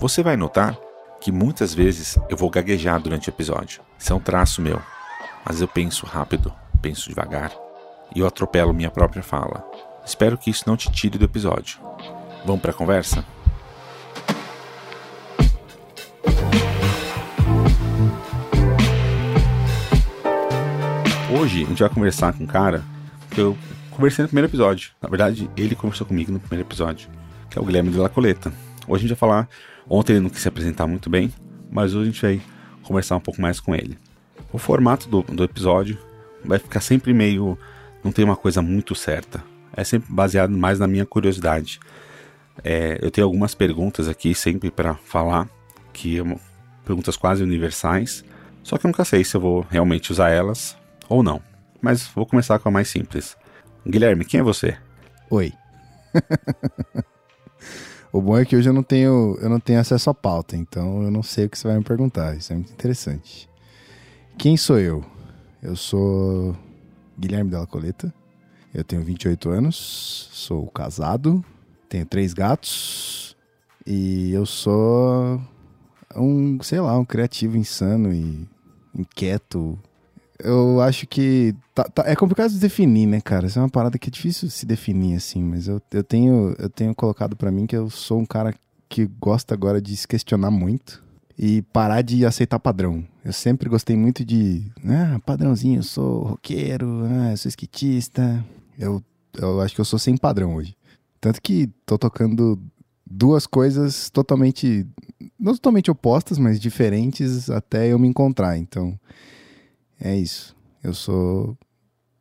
Você vai notar que muitas vezes eu vou gaguejar durante o episódio. Isso é um traço meu. Mas eu penso rápido, penso devagar e eu atropelo minha própria fala. Espero que isso não te tire do episódio. Vamos para a conversa? Hoje a gente vai conversar com um cara que eu conversei no primeiro episódio. Na verdade, ele conversou comigo no primeiro episódio, que é o Guilherme de La Coleta. Hoje a gente vai falar. Ontem ele não quis se apresentar muito bem, mas hoje a gente vai conversar um pouco mais com ele. O formato do, do episódio vai ficar sempre meio. Não tem uma coisa muito certa. É sempre baseado mais na minha curiosidade. É, eu tenho algumas perguntas aqui sempre para falar, que é uma, perguntas quase universais. Só que eu nunca sei se eu vou realmente usar elas ou não. Mas vou começar com a mais simples. Guilherme, quem é você? Oi. o bom é que hoje eu não tenho, eu não tenho acesso à pauta, então eu não sei o que você vai me perguntar. Isso é muito interessante. Quem sou eu? Eu sou Guilherme Della Coleta. Eu tenho 28 anos, sou casado, tenho três gatos e eu sou um, sei lá, um criativo insano e inquieto, eu acho que tá, tá, é complicado de definir, né, cara? Isso é uma parada que é difícil se definir assim, mas eu, eu tenho eu tenho colocado para mim que eu sou um cara que gosta agora de se questionar muito e parar de aceitar padrão. Eu sempre gostei muito de, ah, padrãozinho, eu sou roqueiro, ah, eu sou esquitista. Eu, eu acho que eu sou sem padrão hoje. Tanto que tô tocando duas coisas totalmente não totalmente opostas, mas diferentes até eu me encontrar. Então, é isso. Eu sou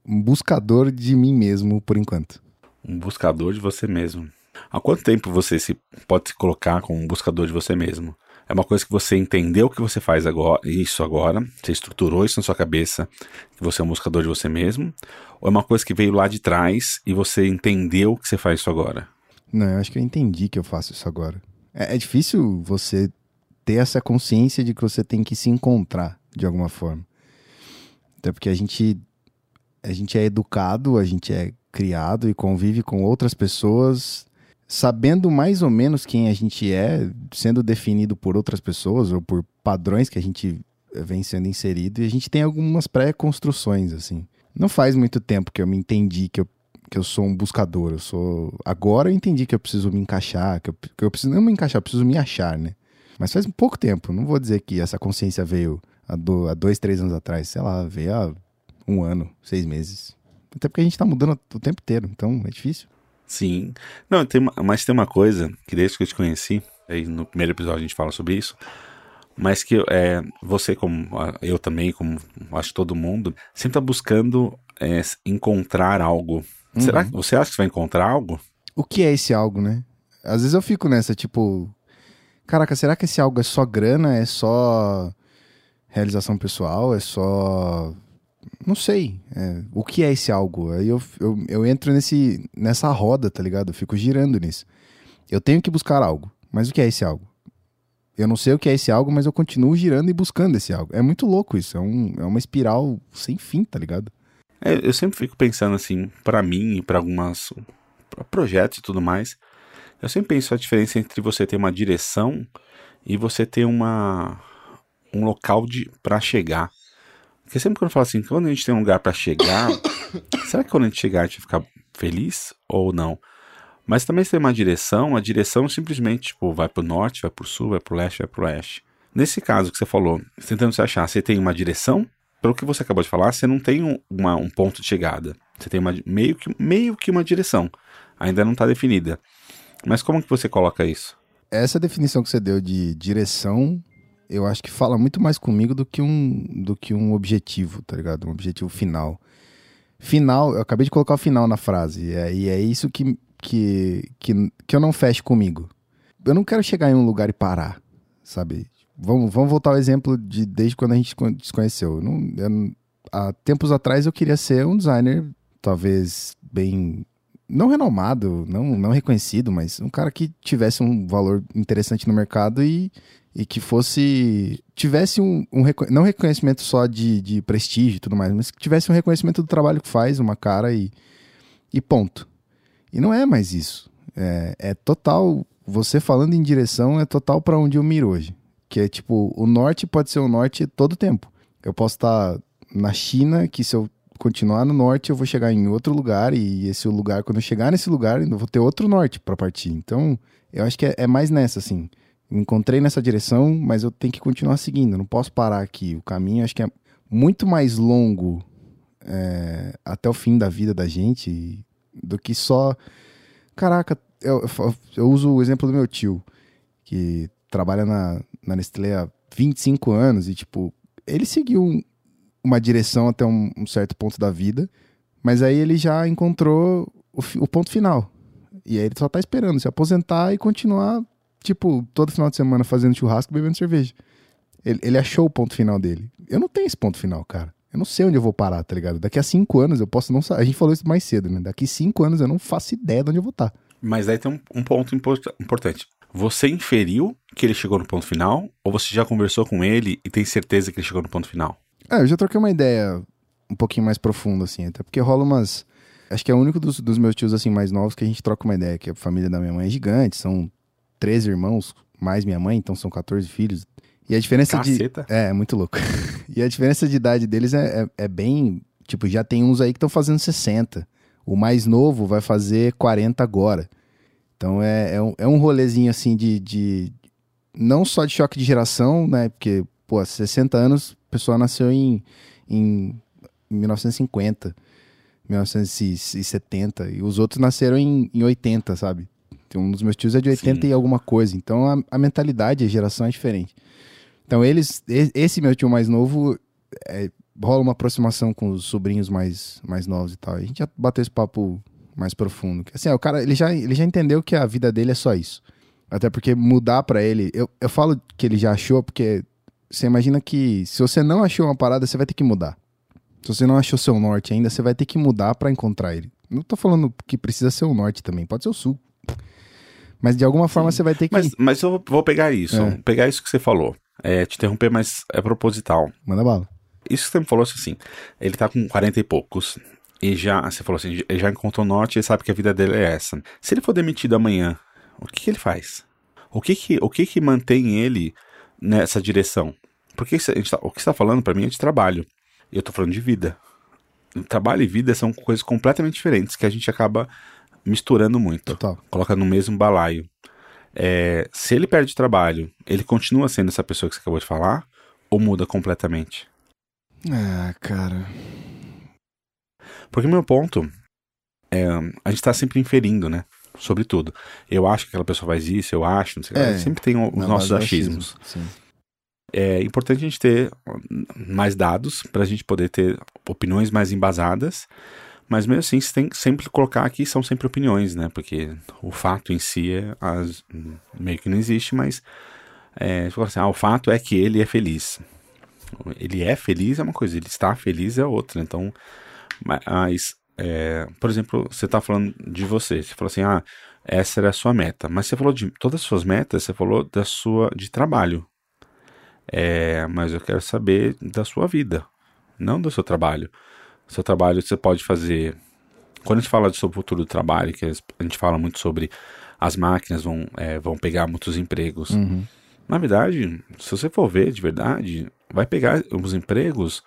um buscador de mim mesmo por enquanto. Um buscador de você mesmo. Há quanto tempo você se pode se colocar como um buscador de você mesmo? É uma coisa que você entendeu que você faz agora, isso agora, você estruturou isso na sua cabeça, que você é um buscador de você mesmo, ou é uma coisa que veio lá de trás e você entendeu que você faz isso agora? Não, eu acho que eu entendi que eu faço isso agora. É, é difícil você ter essa consciência de que você tem que se encontrar de alguma forma. Até porque a gente, a gente é educado, a gente é criado e convive com outras pessoas, sabendo mais ou menos quem a gente é, sendo definido por outras pessoas ou por padrões que a gente vem sendo inserido, e a gente tem algumas pré-construções, assim. Não faz muito tempo que eu me entendi que eu, que eu sou um buscador, eu sou... Agora eu entendi que eu preciso me encaixar, que eu, que eu preciso não me encaixar, eu preciso me achar, né? Mas faz pouco tempo, não vou dizer que essa consciência veio há, do, há dois, três anos atrás, sei lá, veio há um ano, seis meses. Até porque a gente tá mudando o tempo inteiro, então é difícil. Sim. Não, tem mas tem uma coisa que desde que eu te conheci, aí no primeiro episódio a gente fala sobre isso, mas que é, você, como eu também, como acho todo mundo, sempre tá buscando é, encontrar algo. Uhum. Será que você acha que você vai encontrar algo? O que é esse algo, né? Às vezes eu fico nessa, tipo, caraca, será que esse algo é só grana? É só realização pessoal, é só. Não sei. É, o que é esse algo? Aí eu, eu, eu entro nesse, nessa roda, tá ligado? Eu fico girando nisso. Eu tenho que buscar algo. Mas o que é esse algo? Eu não sei o que é esse algo, mas eu continuo girando e buscando esse algo. É muito louco isso. É, um, é uma espiral sem fim, tá ligado? É, eu sempre fico pensando assim, para mim e para algumas pra projetos e tudo mais. Eu sempre penso a diferença entre você ter uma direção e você ter uma um local de para chegar. Porque sempre quando eu falo assim, quando a gente tem um lugar para chegar, será que quando a gente chegar a gente vai ficar feliz ou não? Mas também se tem uma direção, a direção simplesmente tipo, vai para o norte, vai para o sul, vai para o leste, vai para o oeste. Nesse caso que você falou, tentando se achar, você tem uma direção, pelo que você acabou de falar, você não tem um, uma, um ponto de chegada. Você tem uma, meio, que, meio que uma direção. Ainda não está definida. Mas como que você coloca isso? Essa definição que você deu de direção eu acho que fala muito mais comigo do que um, do que um objetivo, tá ligado? Um objetivo final. Final, eu acabei de colocar o final na frase, e é, e é isso que, que, que, que eu não fecho comigo. Eu não quero chegar em um lugar e parar, sabe? Vamos, vamos voltar ao exemplo de desde quando a gente se conheceu. Não, eu, há tempos atrás eu queria ser um designer, talvez bem não renomado, não, não reconhecido, mas um cara que tivesse um valor interessante no mercado e, e que fosse. tivesse um, um não reconhecimento só de, de prestígio e tudo mais, mas que tivesse um reconhecimento do trabalho que faz, uma cara e, e ponto. E não é mais isso. É, é total. Você falando em direção é total para onde eu miro hoje. Que é tipo, o norte pode ser o norte todo tempo. Eu posso estar na China, que se eu continuar no norte, eu vou chegar em outro lugar, e esse lugar, quando eu chegar nesse lugar, eu vou ter outro norte para partir. Então, eu acho que é, é, mais nessa, assim. Me encontrei nessa direção, mas eu tenho que continuar seguindo, não posso parar aqui. O caminho acho que é muito mais longo é, até o fim da vida da gente do que só. Caraca, eu, eu, uso o exemplo do meu tio, que trabalha na, na Nestlé há 25 anos e, tipo, ele seguiu uma direção até um, um, certo ponto da vida, mas aí ele já encontrou o, o, ponto final. E aí ele só tá esperando se aposentar e continuar, tipo, todo final de semana fazendo churrasco bebendo cerveja. Ele, ele achou o ponto final dele. Eu não tenho esse ponto final, cara. Eu não sei onde eu vou parar, tá ligado? Daqui a cinco anos eu posso não A gente falou isso mais cedo, né? Daqui cinco anos eu não faço ideia de onde eu vou estar. Mas aí tem um, um ponto importante. Você inferiu que ele chegou no ponto final? Ou você já conversou com ele e tem certeza que ele chegou no ponto final? É, eu já troquei uma ideia um pouquinho mais profunda, assim, até porque rola umas. Acho que é o único dos, dos meus tios, assim, mais novos que a gente troca uma ideia, que a família da minha mãe é gigante, são 13 irmãos, mais minha mãe, então são 14 filhos. E a diferença Caceta. de. É, é muito louco. e a diferença de idade deles é, é, é bem. Tipo, já tem uns aí que estão fazendo 60. O mais novo vai fazer 40 agora. Então é, é, um, é um rolezinho assim de, de. Não só de choque de geração, né? Porque, pô, 60 anos a pessoa nasceu em, em 1950, 1970, e os outros nasceram em, em 80, sabe? Um dos meus tios é de 80 Sim. e alguma coisa. Então a, a, mentalidade, a geração é diferente. Então eles, esse meu tio mais novo, é, rola uma aproximação com os sobrinhos mais, mais novos e tal. A gente já bateu esse papo mais profundo. Assim, o cara, ele já, ele já entendeu que a vida dele é só isso. Até porque mudar para ele, eu, eu falo que ele já achou porque você imagina que se você não achou uma parada, você vai ter que mudar. Se você não achou seu norte ainda, você vai ter que mudar para encontrar ele. Não tô falando que precisa ser o norte também, pode ser o sul. Mas de alguma forma Sim. você vai ter que. Mas, mas eu vou pegar isso, é. pegar isso que você falou. É, te interromper, mas é proposital. Manda bala. Isso que você me falou assim, ele tá com 40 e poucos. E já, você falou assim, ele já encontrou o norte e sabe que a vida dele é essa. Se ele for demitido amanhã, o que, que ele faz? O que que, o que que mantém ele nessa direção. Porque tá, o que está falando para mim é de trabalho. E eu estou falando de vida. Trabalho e vida são coisas completamente diferentes que a gente acaba misturando muito. Total. Coloca no mesmo balaio. É, se ele perde trabalho, ele continua sendo essa pessoa que você acabou de falar? Ou muda completamente? Ah, cara. Porque meu ponto é, a gente está sempre inferindo, né? sobre tudo. Eu acho que aquela pessoa faz isso, eu acho, não sei é, Sempre tem os nossos achismos. Achismo, é importante a gente ter mais dados para a gente poder ter opiniões mais embasadas. Mas mesmo assim, você tem que sempre colocar aqui são sempre opiniões, né? Porque o fato em si é as, meio que não existe, mas é, assim, ah, o fato é que ele é feliz. Ele é feliz é uma coisa, ele está feliz é outra. Então, mas é, por exemplo, você está falando de você, você falou assim, ah, essa era a sua meta, mas você falou de todas as suas metas, você falou da sua de trabalho. É, mas eu quero saber da sua vida, não do seu trabalho. Seu trabalho você pode fazer. Quando a gente fala sobre o futuro do trabalho, que a gente fala muito sobre as máquinas vão, é, vão pegar muitos empregos. Uhum. Na verdade, se você for ver de verdade, vai pegar os empregos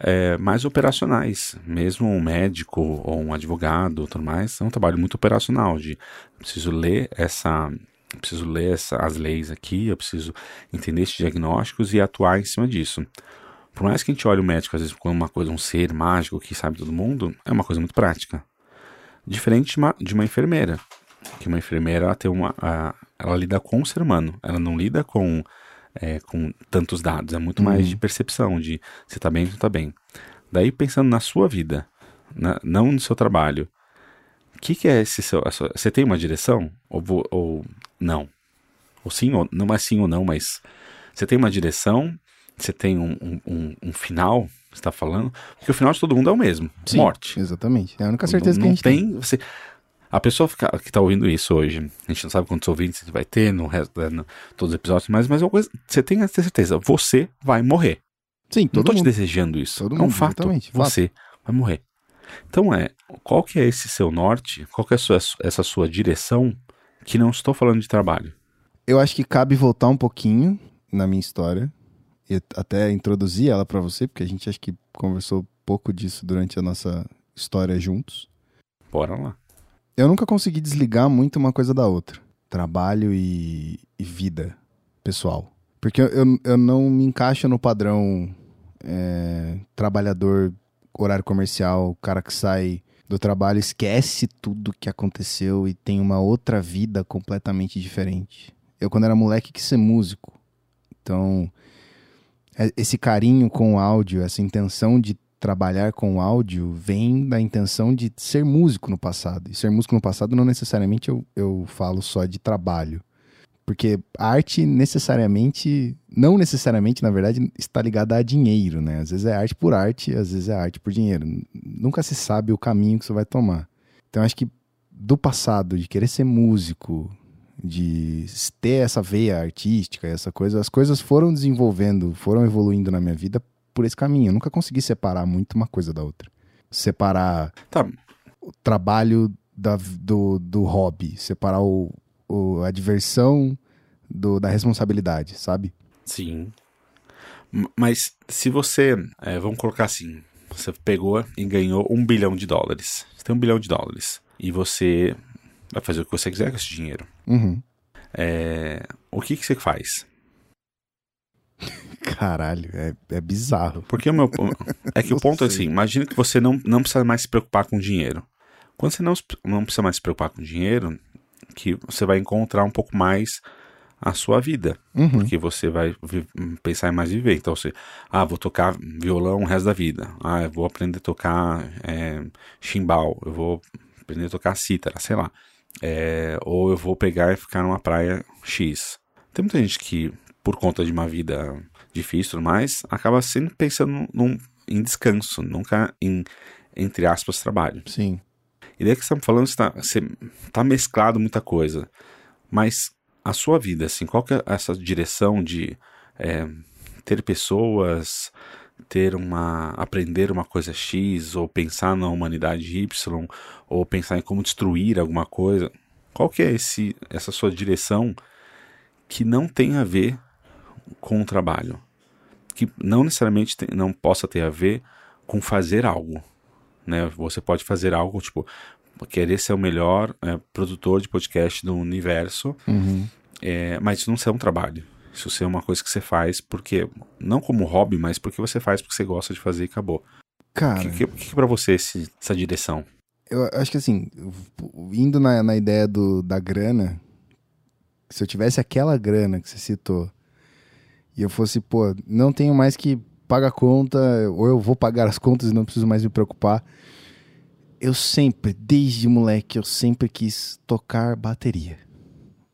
é, mais operacionais. Mesmo um médico ou um advogado, tudo mais, é um trabalho muito operacional. De preciso ler essa, preciso ler essa, as leis aqui, eu preciso entender esses diagnósticos e atuar em cima disso. Por mais que a gente olhe o médico às vezes como uma coisa, um ser mágico que sabe todo mundo, é uma coisa muito prática. Diferente de uma, de uma enfermeira, que uma enfermeira ela tem uma, a, ela lida com o ser humano, ela não lida com é, com tantos dados, é muito mais de uhum. percepção, de você está bem ou não está bem. Daí pensando na sua vida, na, não no seu trabalho, o que, que é esse seu. Sua, você tem uma direção ou, ou não? Ou sim, ou não é sim ou não, mas você tem uma direção, você tem um, um, um final, você está falando, porque o final de todo mundo é o mesmo, Sim, morte. Exatamente. É a única certeza não, que a não gente tem. tem, você a pessoa fica- que está ouvindo isso hoje, a gente não sabe quantos ouvintes vai ter no resto no, todos os episódios, mas, mas é uma coisa, você tem a ter certeza, você vai morrer. Sim, não todo tô te mundo. desejando isso. Todo é um mundo, fato. exatamente, fato. Você vai morrer. Então é, qual que é esse seu norte? Qual que é sua- essa sua direção? Que não estou falando de trabalho. Eu acho que cabe voltar um pouquinho na minha história até introduzir ela pra você, porque a gente acho que conversou pouco disso durante a nossa história juntos. Bora lá. Eu nunca consegui desligar muito uma coisa da outra. Trabalho e, e vida pessoal. Porque eu, eu, eu não me encaixo no padrão é, trabalhador, horário comercial, cara que sai do trabalho, esquece tudo que aconteceu e tem uma outra vida completamente diferente. Eu, quando era moleque, quis ser músico. Então, esse carinho com o áudio, essa intenção de trabalhar com o áudio vem da intenção de ser músico no passado. E ser músico no passado não necessariamente eu, eu falo só de trabalho. Porque arte necessariamente, não necessariamente, na verdade, está ligada a dinheiro, né? Às vezes é arte por arte, às vezes é arte por dinheiro. Nunca se sabe o caminho que você vai tomar. Então acho que do passado, de querer ser músico, de ter essa veia artística, essa coisa, as coisas foram desenvolvendo, foram evoluindo na minha vida por esse caminho. Eu nunca consegui separar muito uma coisa da outra. Separar Tá, o trabalho da- do, do hobby, separar o, o- a diversão do- da responsabilidade, sabe? sim. Mas se você, é, vamos colocar assim, você pegou e ganhou um bilhão de dólares. Você tem um bilhão de dólares. E você vai fazer o que você quiser com esse dinheiro. Uhum. É, o que, que você faz? Caralho, é, é bizarro. Porque o meu. É que o ponto é sei. assim: imagina que você não, não precisa mais se preocupar com dinheiro. Quando você não, não precisa mais se preocupar com dinheiro, que você vai encontrar um pouco mais a sua vida. Uhum. Porque você vai pensar em mais viver. Então você, ah, vou tocar violão o resto da vida. Ah, eu vou aprender a tocar é, chimbal. Eu vou aprender a tocar cítara, sei lá. É, ou eu vou pegar e ficar numa praia X. Tem muita gente que, por conta de uma vida difícil e tudo mais, acaba sempre pensando num, em descanso, nunca em, entre aspas, trabalho. Sim. E daí que você tá falando, você tá, você tá mesclado muita coisa. Mas a sua vida, assim, qual que é essa direção de é, ter pessoas, ter uma. aprender uma coisa X, ou pensar na humanidade Y, ou pensar em como destruir alguma coisa? Qual que é esse, essa sua direção que não tem a ver com o trabalho? Que não necessariamente tem- não possa ter a ver com fazer algo né? Você pode fazer algo tipo querer ser o melhor é, produtor de podcast do universo, Uhum. é, mas isso não ser um trabalho. Isso ser uma coisa que você faz porque não como hobby, mas porque você faz porque você gosta de fazer e acabou. O Cara, que, que, que que pra você esse- essa direção? eu acho que assim, indo na, na ideia do, da grana, se eu tivesse aquela grana que você citou, e eu fosse, pô, não tenho mais que pagar a conta, ou eu vou pagar as contas e não preciso mais me preocupar. Eu sempre, desde moleque, eu sempre quis tocar bateria.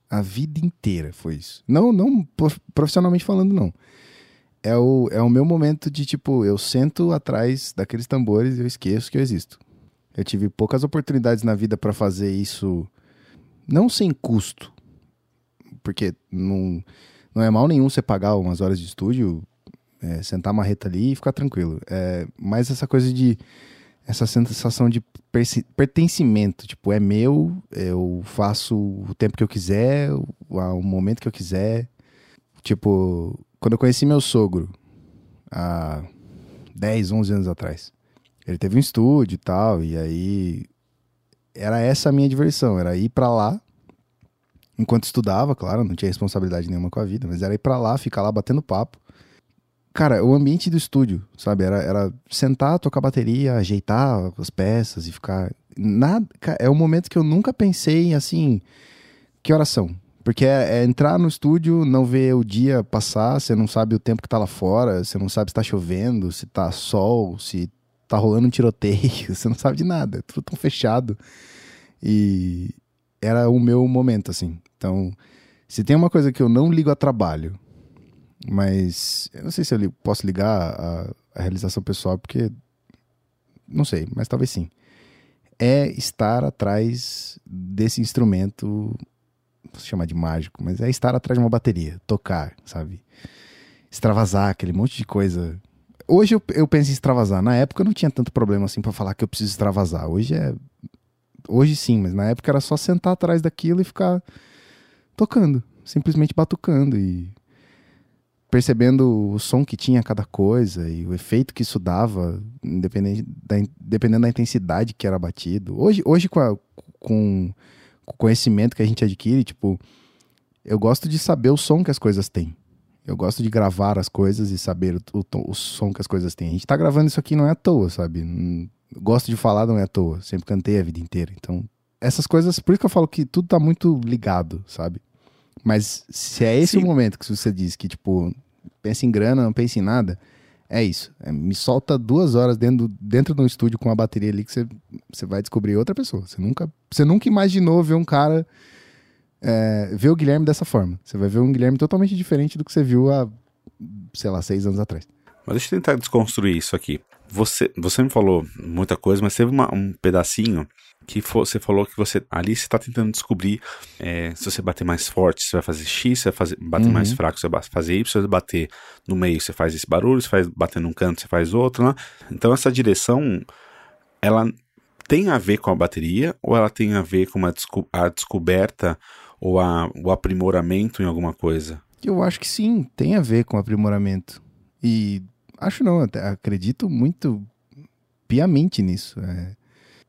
A vida inteira foi isso. Não, não prof- profissionalmente falando, não. É o, é o meu momento de, tipo, eu sento atrás daqueles tambores e eu esqueço que eu existo. Eu tive poucas oportunidades na vida para fazer isso, não sem custo, porque não, não é mal nenhum você pagar umas horas de estúdio, é, sentar a marreta ali e ficar tranquilo. É, mas essa coisa de. Essa sensação de pertencimento, tipo, é meu, eu faço o tempo que eu quiser, o, momento que eu quiser. Tipo, quando eu conheci meu sogro, há 10, 11 anos atrás, ele teve um estúdio e tal, e aí era essa a minha diversão, era ir pra lá, enquanto estudava, claro, não tinha responsabilidade nenhuma com a vida, mas era ir pra lá, ficar lá batendo papo. Cara, o ambiente do estúdio, sabe, era, era sentar, tocar bateria, ajeitar as peças e ficar... Nada, é um momento que eu nunca pensei, assim, que oração. Porque é, é entrar no estúdio, não ver o dia passar, você não sabe o tempo que tá lá fora, você não sabe se tá chovendo, se tá sol, se tá rolando um tiroteio, você não sabe de nada, é tudo tão fechado. E era o meu momento, assim. Então, Se tem uma coisa que eu não ligo a trabalho, mas eu não sei se eu posso ligar a, a realização pessoal, porque não sei, mas talvez sim. É estar atrás desse instrumento, posso chamar de mágico, mas é estar atrás de uma bateria, tocar, sabe? Extravasar aquele monte de coisa. Hoje eu, eu penso em extravasar. Na época eu não tinha tanto problema assim para falar que eu preciso extravasar. Hoje é. Hoje sim, mas na época era só sentar atrás daquilo e ficar tocando, simplesmente batucando e percebendo o som que tinha cada coisa e o efeito que isso dava, independente da, dependendo da intensidade que era batido. Hoje, hoje com, a, com, com o conhecimento que a gente adquire, tipo, eu gosto de saber o som que as coisas têm. Eu gosto de gravar as coisas e saber o, o, o som que as coisas têm. A gente tá gravando isso aqui não é à toa, sabe? Gosto de falar não é à toa. Sempre cantei a vida inteira. Então, essas coisas, por isso que eu falo que tudo tá muito ligado, sabe? Mas se é esse Sim. o momento que você diz que, tipo, pensa em grana, não pensa em nada, é isso. É, me solta duas horas dentro, dentro de um estúdio com uma bateria ali que você, você vai descobrir outra pessoa. Você nunca, você nunca imaginou ver um cara. É, ver o Guilherme dessa forma. Você vai ver um Guilherme totalmente diferente do que você viu há, sei lá, seis anos atrás. Mas deixa eu tentar desconstruir isso aqui. Você, você me falou muita coisa, mas teve uma, um pedacinho que você falou que você ali você está tentando descobrir é, se você bater mais forte, você vai fazer X, se vai fazer, bater uhum. mais fraco, você vai fazer Y, se você bater no meio, você faz esse barulho, se faz bater num canto, você faz outro, né? Então essa direção, ela tem a ver com a bateria ou ela tem a ver com a, desco a descoberta ou a, o aprimoramento em alguma coisa? Eu acho que sim, tem a ver com aprimoramento. E acho não, acredito muito piamente nisso. É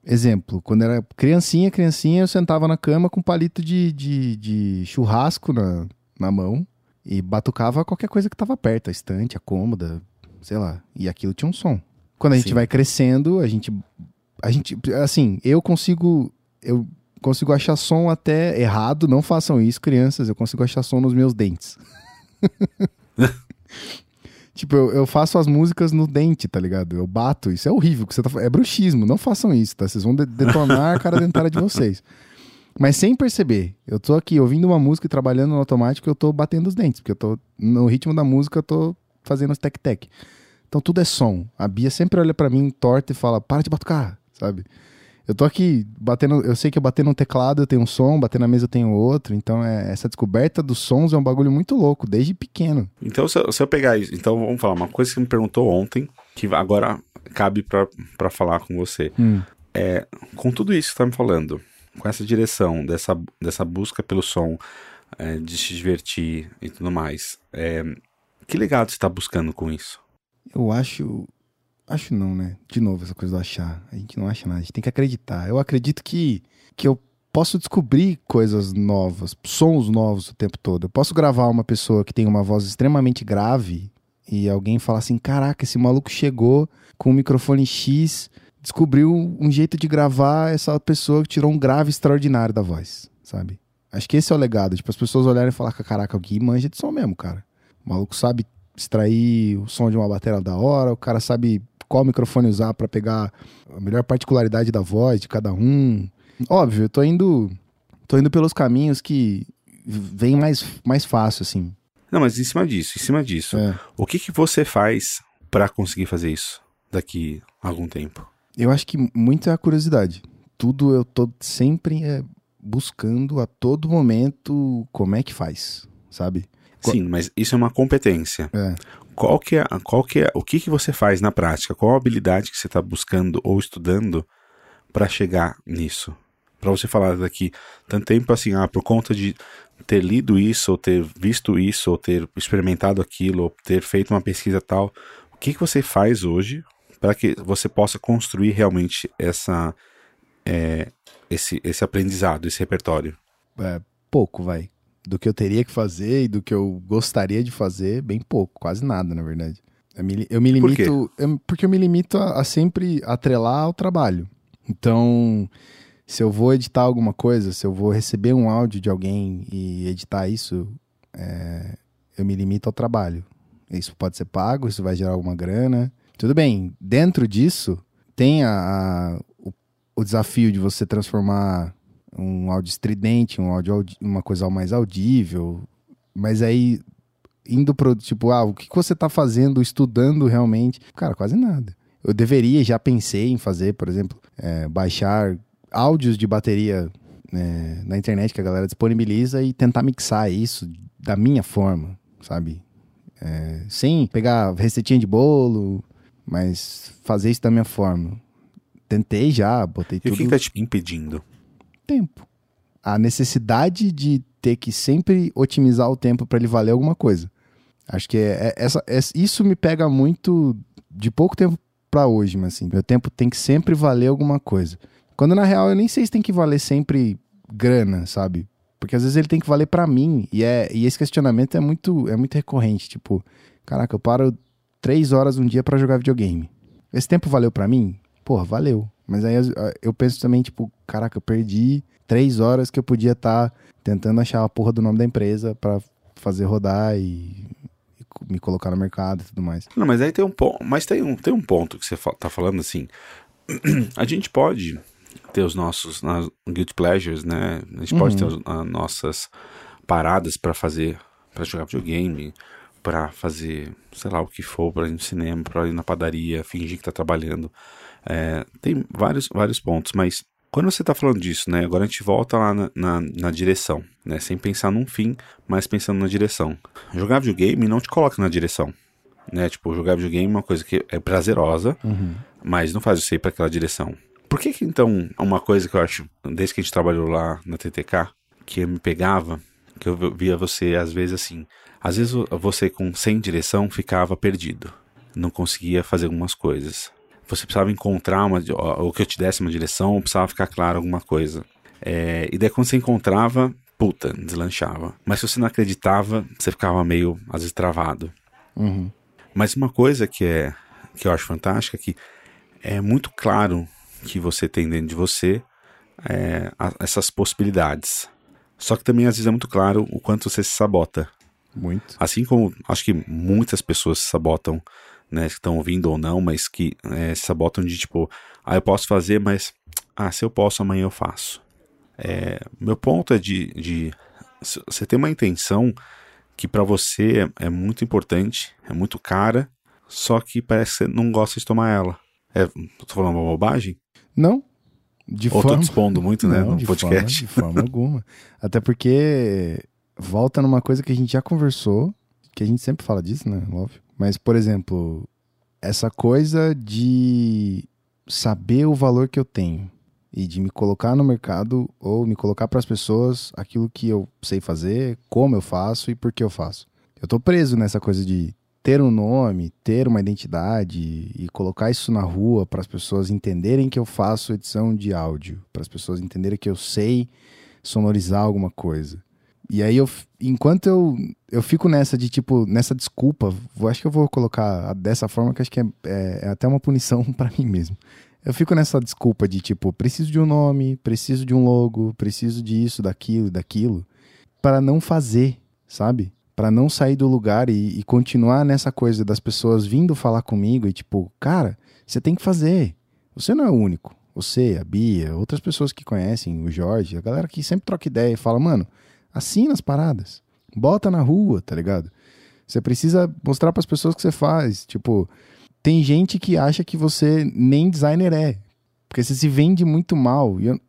Exemplo, quando era criancinha, criancinha, eu sentava na cama com um palito de, de, de churrasco na, na mão e batucava qualquer coisa que estava perto, a estante, a cômoda, sei lá. E aquilo tinha um som. Quando a gente Sim. vai crescendo, a gente. A gente. Assim, eu consigo. Eu consigo achar som até errado. Não façam isso, crianças. Eu consigo achar som nos meus dentes. Tipo, eu, eu, faço as músicas no dente, tá ligado? Eu bato. Isso é horrível. Que você tá, é bruxismo. Não façam isso, tá? Vocês vão de detonar a cara dentária de vocês. Mas sem perceber. Eu tô aqui ouvindo uma música e trabalhando no automático, eu tô batendo os dentes. Porque eu tô, no ritmo da música, eu tô fazendo os tec-tec. Então tudo é som. A Bia sempre olha para mim torta e fala: para de batucar, sabe? Eu tô aqui batendo, eu sei que eu bater no teclado eu tenho um som, bater na mesa eu tenho outro, então é, essa descoberta dos sons é um bagulho muito louco, desde pequeno. Então se eu, se eu pegar isso, então vamos falar, uma coisa que você me perguntou ontem, que agora cabe para falar com você. Hum. É, com tudo isso que você tá me falando, com essa direção, dessa, dessa busca pelo som, é, de se divertir e tudo mais, é, que legado você está buscando com isso? Eu acho Acho não, né? De novo, essa coisa do achar. A gente não acha nada, a gente tem que acreditar. Eu acredito que, que eu posso descobrir coisas novas, sons novos o tempo todo. Eu posso gravar uma pessoa que tem uma voz extremamente grave e alguém falar assim: caraca, esse maluco chegou com um microfone X, descobriu um jeito de gravar essa pessoa que tirou um grave extraordinário da voz, sabe? Acho que esse é o legado. Tipo, as pessoas olharem e falar: caraca, o Gui manja de som mesmo, cara. O maluco sabe extrair o som de uma bateria da hora, o cara sabe qual microfone usar para pegar a melhor particularidade da voz de cada um. Óbvio, eu tô indo, tô indo pelos caminhos que vem mais, mais fácil, assim. Não, mas em cima disso, em cima disso, é. o que que você faz para conseguir fazer isso daqui a algum tempo? Eu acho que muito é a curiosidade. Tudo eu tô sempre é, buscando a todo momento como é que faz, sabe? Sim, mas isso é uma competência. É qual que é, qual que é, o que, que você faz na prática? Qual a habilidade que você está buscando ou estudando para chegar nisso? Para você falar daqui tanto tempo assim, ah, por conta de ter lido isso, ou ter visto isso, ou ter experimentado aquilo, ou ter feito uma pesquisa tal, o que, que você faz hoje para que você possa construir realmente essa, é, esse, esse aprendizado, esse repertório? É, pouco, vai do que eu teria que fazer e do que eu gostaria de fazer, bem pouco, quase nada, na verdade. Eu me, eu me limito. Por eu, porque eu me limito a, a, sempre atrelar ao trabalho. Então, se eu vou editar alguma coisa, se eu vou receber um áudio de alguém e editar isso, é, eu me limito ao trabalho. Isso pode ser pago, isso vai gerar alguma grana. Tudo bem, dentro disso, tem a, a o, o desafio de você transformar um áudio estridente, um áudio, uma coisa mais audível. Mas aí, indo pro, tipo, ah, o que você tá fazendo, estudando realmente? Cara, quase nada. Eu deveria, já pensei em fazer, por exemplo, é, baixar áudios de bateria é, na internet que a galera disponibiliza e tentar mixar isso da minha forma, sabe? É, sem pegar receitinha de bolo, mas fazer isso da minha forma. Tentei já, botei e tudo. o que, tá te impedindo? Tempo. A necessidade de ter que sempre otimizar o tempo para ele valer alguma coisa. Acho que é, é, essa, é, isso me pega muito de pouco tempo para hoje, mas assim, meu tempo tem que sempre valer alguma coisa. Quando na real eu nem sei se tem que valer sempre grana, sabe? Porque às vezes ele tem que valer para mim. E, é, e esse questionamento é muito, é muito recorrente. Tipo, caraca, eu paro três horas um dia para jogar videogame. Esse tempo valeu para mim? Porra, valeu. Mas aí eu penso também, tipo, caraca, eu perdi três horas que eu podia estar tá tentando achar a porra do nome da empresa para fazer rodar e, e, me colocar no mercado e tudo mais. Não, mas aí tem um ponto. Mas tem um, tem um ponto que você tá falando assim. a gente pode ter os nossos guilt pleasures, né? A gente uhum. pode ter as nossas paradas para fazer, para jogar videogame, para fazer, sei lá, o que for, para ir no cinema, para ir na padaria, fingir que tá trabalhando. É, tem vários, vários pontos, mas quando você está falando disso, né? Agora a gente volta lá na, na, na, direção, né? Sem pensar num fim, mas pensando na direção. Jogar videogame não te coloca na direção, né? Tipo, jogar videogame é uma coisa que é prazerosa, uhum. mas não faz você ir para aquela direção. Por que que então, uma coisa que eu acho, desde que a gente trabalhou lá na TTK, que me pegava, que eu via você às vezes assim, às vezes você com sem direção ficava perdido, não conseguia fazer algumas coisas. Você precisava encontrar uma, ou que eu te desse uma direção, ou precisava ficar claro alguma coisa. É, e daí quando você encontrava, puta, deslanchava. Mas se você não acreditava, você ficava meio, às vezes, travado. Uhum. Mas uma coisa que é que eu acho fantástica é que é muito claro que você tem dentro de você é, a, essas possibilidades. Só que também às vezes é muito claro o quanto você se sabota. Muito. Assim como acho que muitas pessoas se sabotam, né, que estão ouvindo ou não, mas que é, se sabotam de tipo, ah, eu posso fazer, mas ah, se eu posso, amanhã eu faço. É, meu ponto é de, de você ter uma intenção que para você é, muito importante, é muito cara, só que parece que você não gosta de tomar ela. É, tô falando uma bobagem? Não. De Ou forma... tô dispondo muito, né, não, no de podcast. Forma, de forma alguma. Até porque volta numa coisa que a gente já conversou, que a gente sempre fala disso, né? Óbvio. Mas, por exemplo, essa coisa de saber o valor que eu tenho e de me colocar no mercado ou me colocar para as pessoas aquilo que eu sei fazer, como eu faço e por que eu faço. Eu tô preso nessa coisa de ter um nome, ter uma identidade e colocar isso na rua para as pessoas entenderem que eu faço edição de áudio, para as pessoas entenderem que eu sei sonorizar alguma coisa. E aí eu, enquanto eu, eu fico nessa de tipo, nessa desculpa, vou, acho que eu vou colocar dessa forma que acho que é, é, é até uma punição para mim mesmo. Eu fico nessa desculpa de tipo, preciso de um nome, preciso de um logo, preciso disso, daquilo, daquilo, para não fazer, sabe? para não sair do lugar e, e, continuar nessa coisa das pessoas vindo falar comigo e tipo, cara, você tem que fazer. Você não é o único. Você, a Bia, outras pessoas que conhecem, o Jorge, a galera que sempre troca ideia e fala, mano, assina as paradas. Bota na rua, tá ligado? Você precisa mostrar para as pessoas que você faz. Tipo, tem gente que acha que você nem designer é. Porque você se vende muito mal. E eu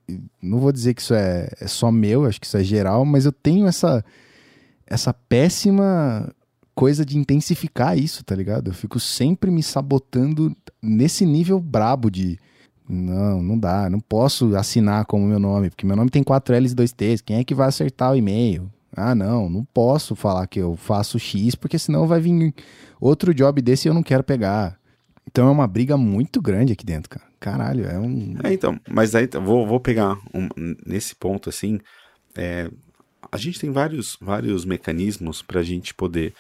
não vou dizer que isso é, é só meu, acho que isso é geral, mas eu tenho essa essa péssima coisa de intensificar isso, tá ligado? Eu fico sempre me sabotando nesse nível brabo de não, não dá, não posso assinar como meu nome, porque meu nome tem 4 L's e 2 T's. Quem é que vai acertar o e-mail? Ah, não, não posso falar que eu faço X, porque senão vai vir outro job desse e eu não quero pegar. Então é uma briga muito grande aqui dentro, cara. Caralho, é um. É, então, mas aí vou, vou pegar um, nesse ponto assim. É, a gente tem vários, vários mecanismos para a gente poder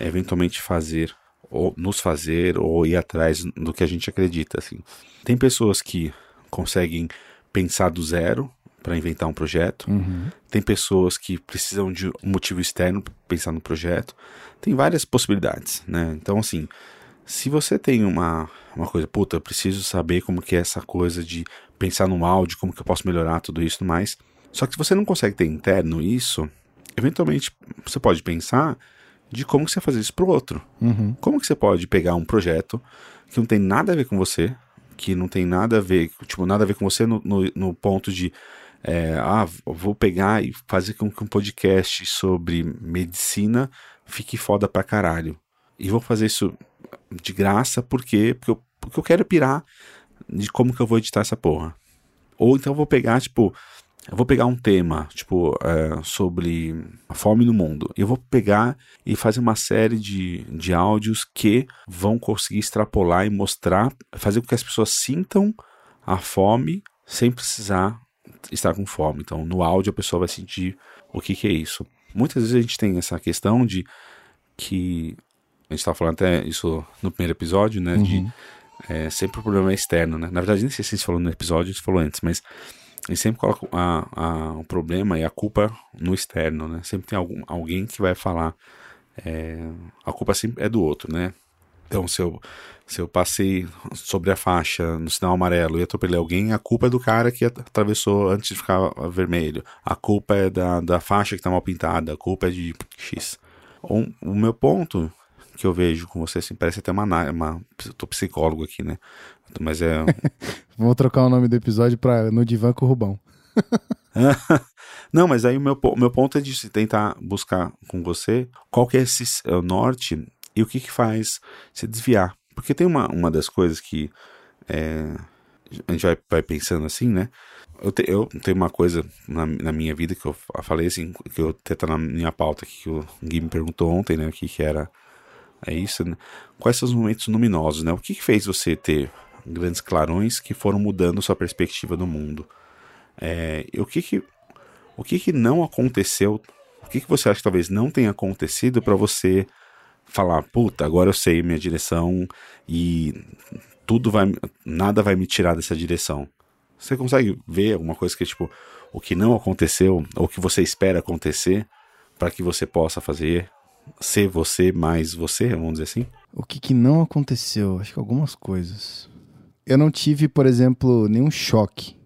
eventualmente fazer ou nos fazer ou ir atrás do que a gente acredita assim. Tem pessoas que conseguem pensar do zero para inventar um projeto. Uhum. Tem pessoas que precisam de um motivo externo para pensar no projeto. Tem várias possibilidades, né? Então assim, se você tem uma, uma coisa, puta, eu preciso saber como que é essa coisa de pensar no áudio, como que eu posso melhorar tudo isso e mais, Só que se você não consegue ter interno isso, eventualmente você pode pensar de como que você fazer isso pro outro. Uhum. Como que você pode pegar um projeto que não tem nada a ver com você, que não tem nada a ver, tipo, nada a ver com você no, no, no ponto de é, ah, vou pegar e fazer com que um podcast sobre medicina fique foda pra caralho. E vou fazer isso de graça porque, eu, porque eu quero pirar de como que eu vou editar essa porra. Ou então eu vou pegar, tipo, eu vou pegar um tema, tipo, é, sobre a fome no mundo. Eu vou pegar e fazer uma série de, de áudios que vão conseguir extrapolar e mostrar, fazer com que as pessoas sintam a fome sem precisar estar com fome. Então, no áudio a pessoa vai sentir o que, que é isso. Muitas vezes a gente tem essa questão de que a gente estava falando até isso no primeiro episódio, né? Uhum. De é, sempre o problema é externo, né? Na verdade, nem sei se você falou no episódio, você falou antes, mas ele sempre coloca a, a, o problema e a culpa no externo, né? Sempre tem algum, alguém que vai falar. É, a culpa sempre é do outro, né? Então, se eu, se eu passei sobre a faixa no sinal amarelo e atropelei alguém, a culpa é do cara que atravessou antes de ficar vermelho. A culpa é da, da faixa que está mal pintada. A culpa é de X. O, o meu ponto que eu vejo com você, assim, parece até uma, uma. Eu tô psicólogo aqui, né? Mas é. Vamos trocar o nome do episódio para No Divã com o Rubão. Não, mas aí o meu, meu ponto é de tentar buscar com você qual que é esse é, norte e o que que faz se desviar. Porque tem uma, uma das coisas que é, a gente vai, vai pensando assim, né? Eu, te, eu tenho uma coisa na, na minha vida que eu falei assim, que eu até tá na minha pauta aqui, que o Gui me perguntou ontem, né? O que que era é isso, né? Quais são os momentos luminosos, né? O que, que fez você ter grandes clarões que foram mudando sua perspectiva do mundo? É, o que que, o que que não aconteceu? O que que você acha que talvez não tenha acontecido para você falar, puta, agora eu sei minha direção e tudo vai, nada vai me tirar dessa direção? Você consegue ver alguma coisa que tipo o que não aconteceu ou o que você espera acontecer para que você possa fazer ser você mais você, vamos dizer assim? O que, que não aconteceu? Acho que algumas coisas. Eu não tive, por exemplo, nenhum choque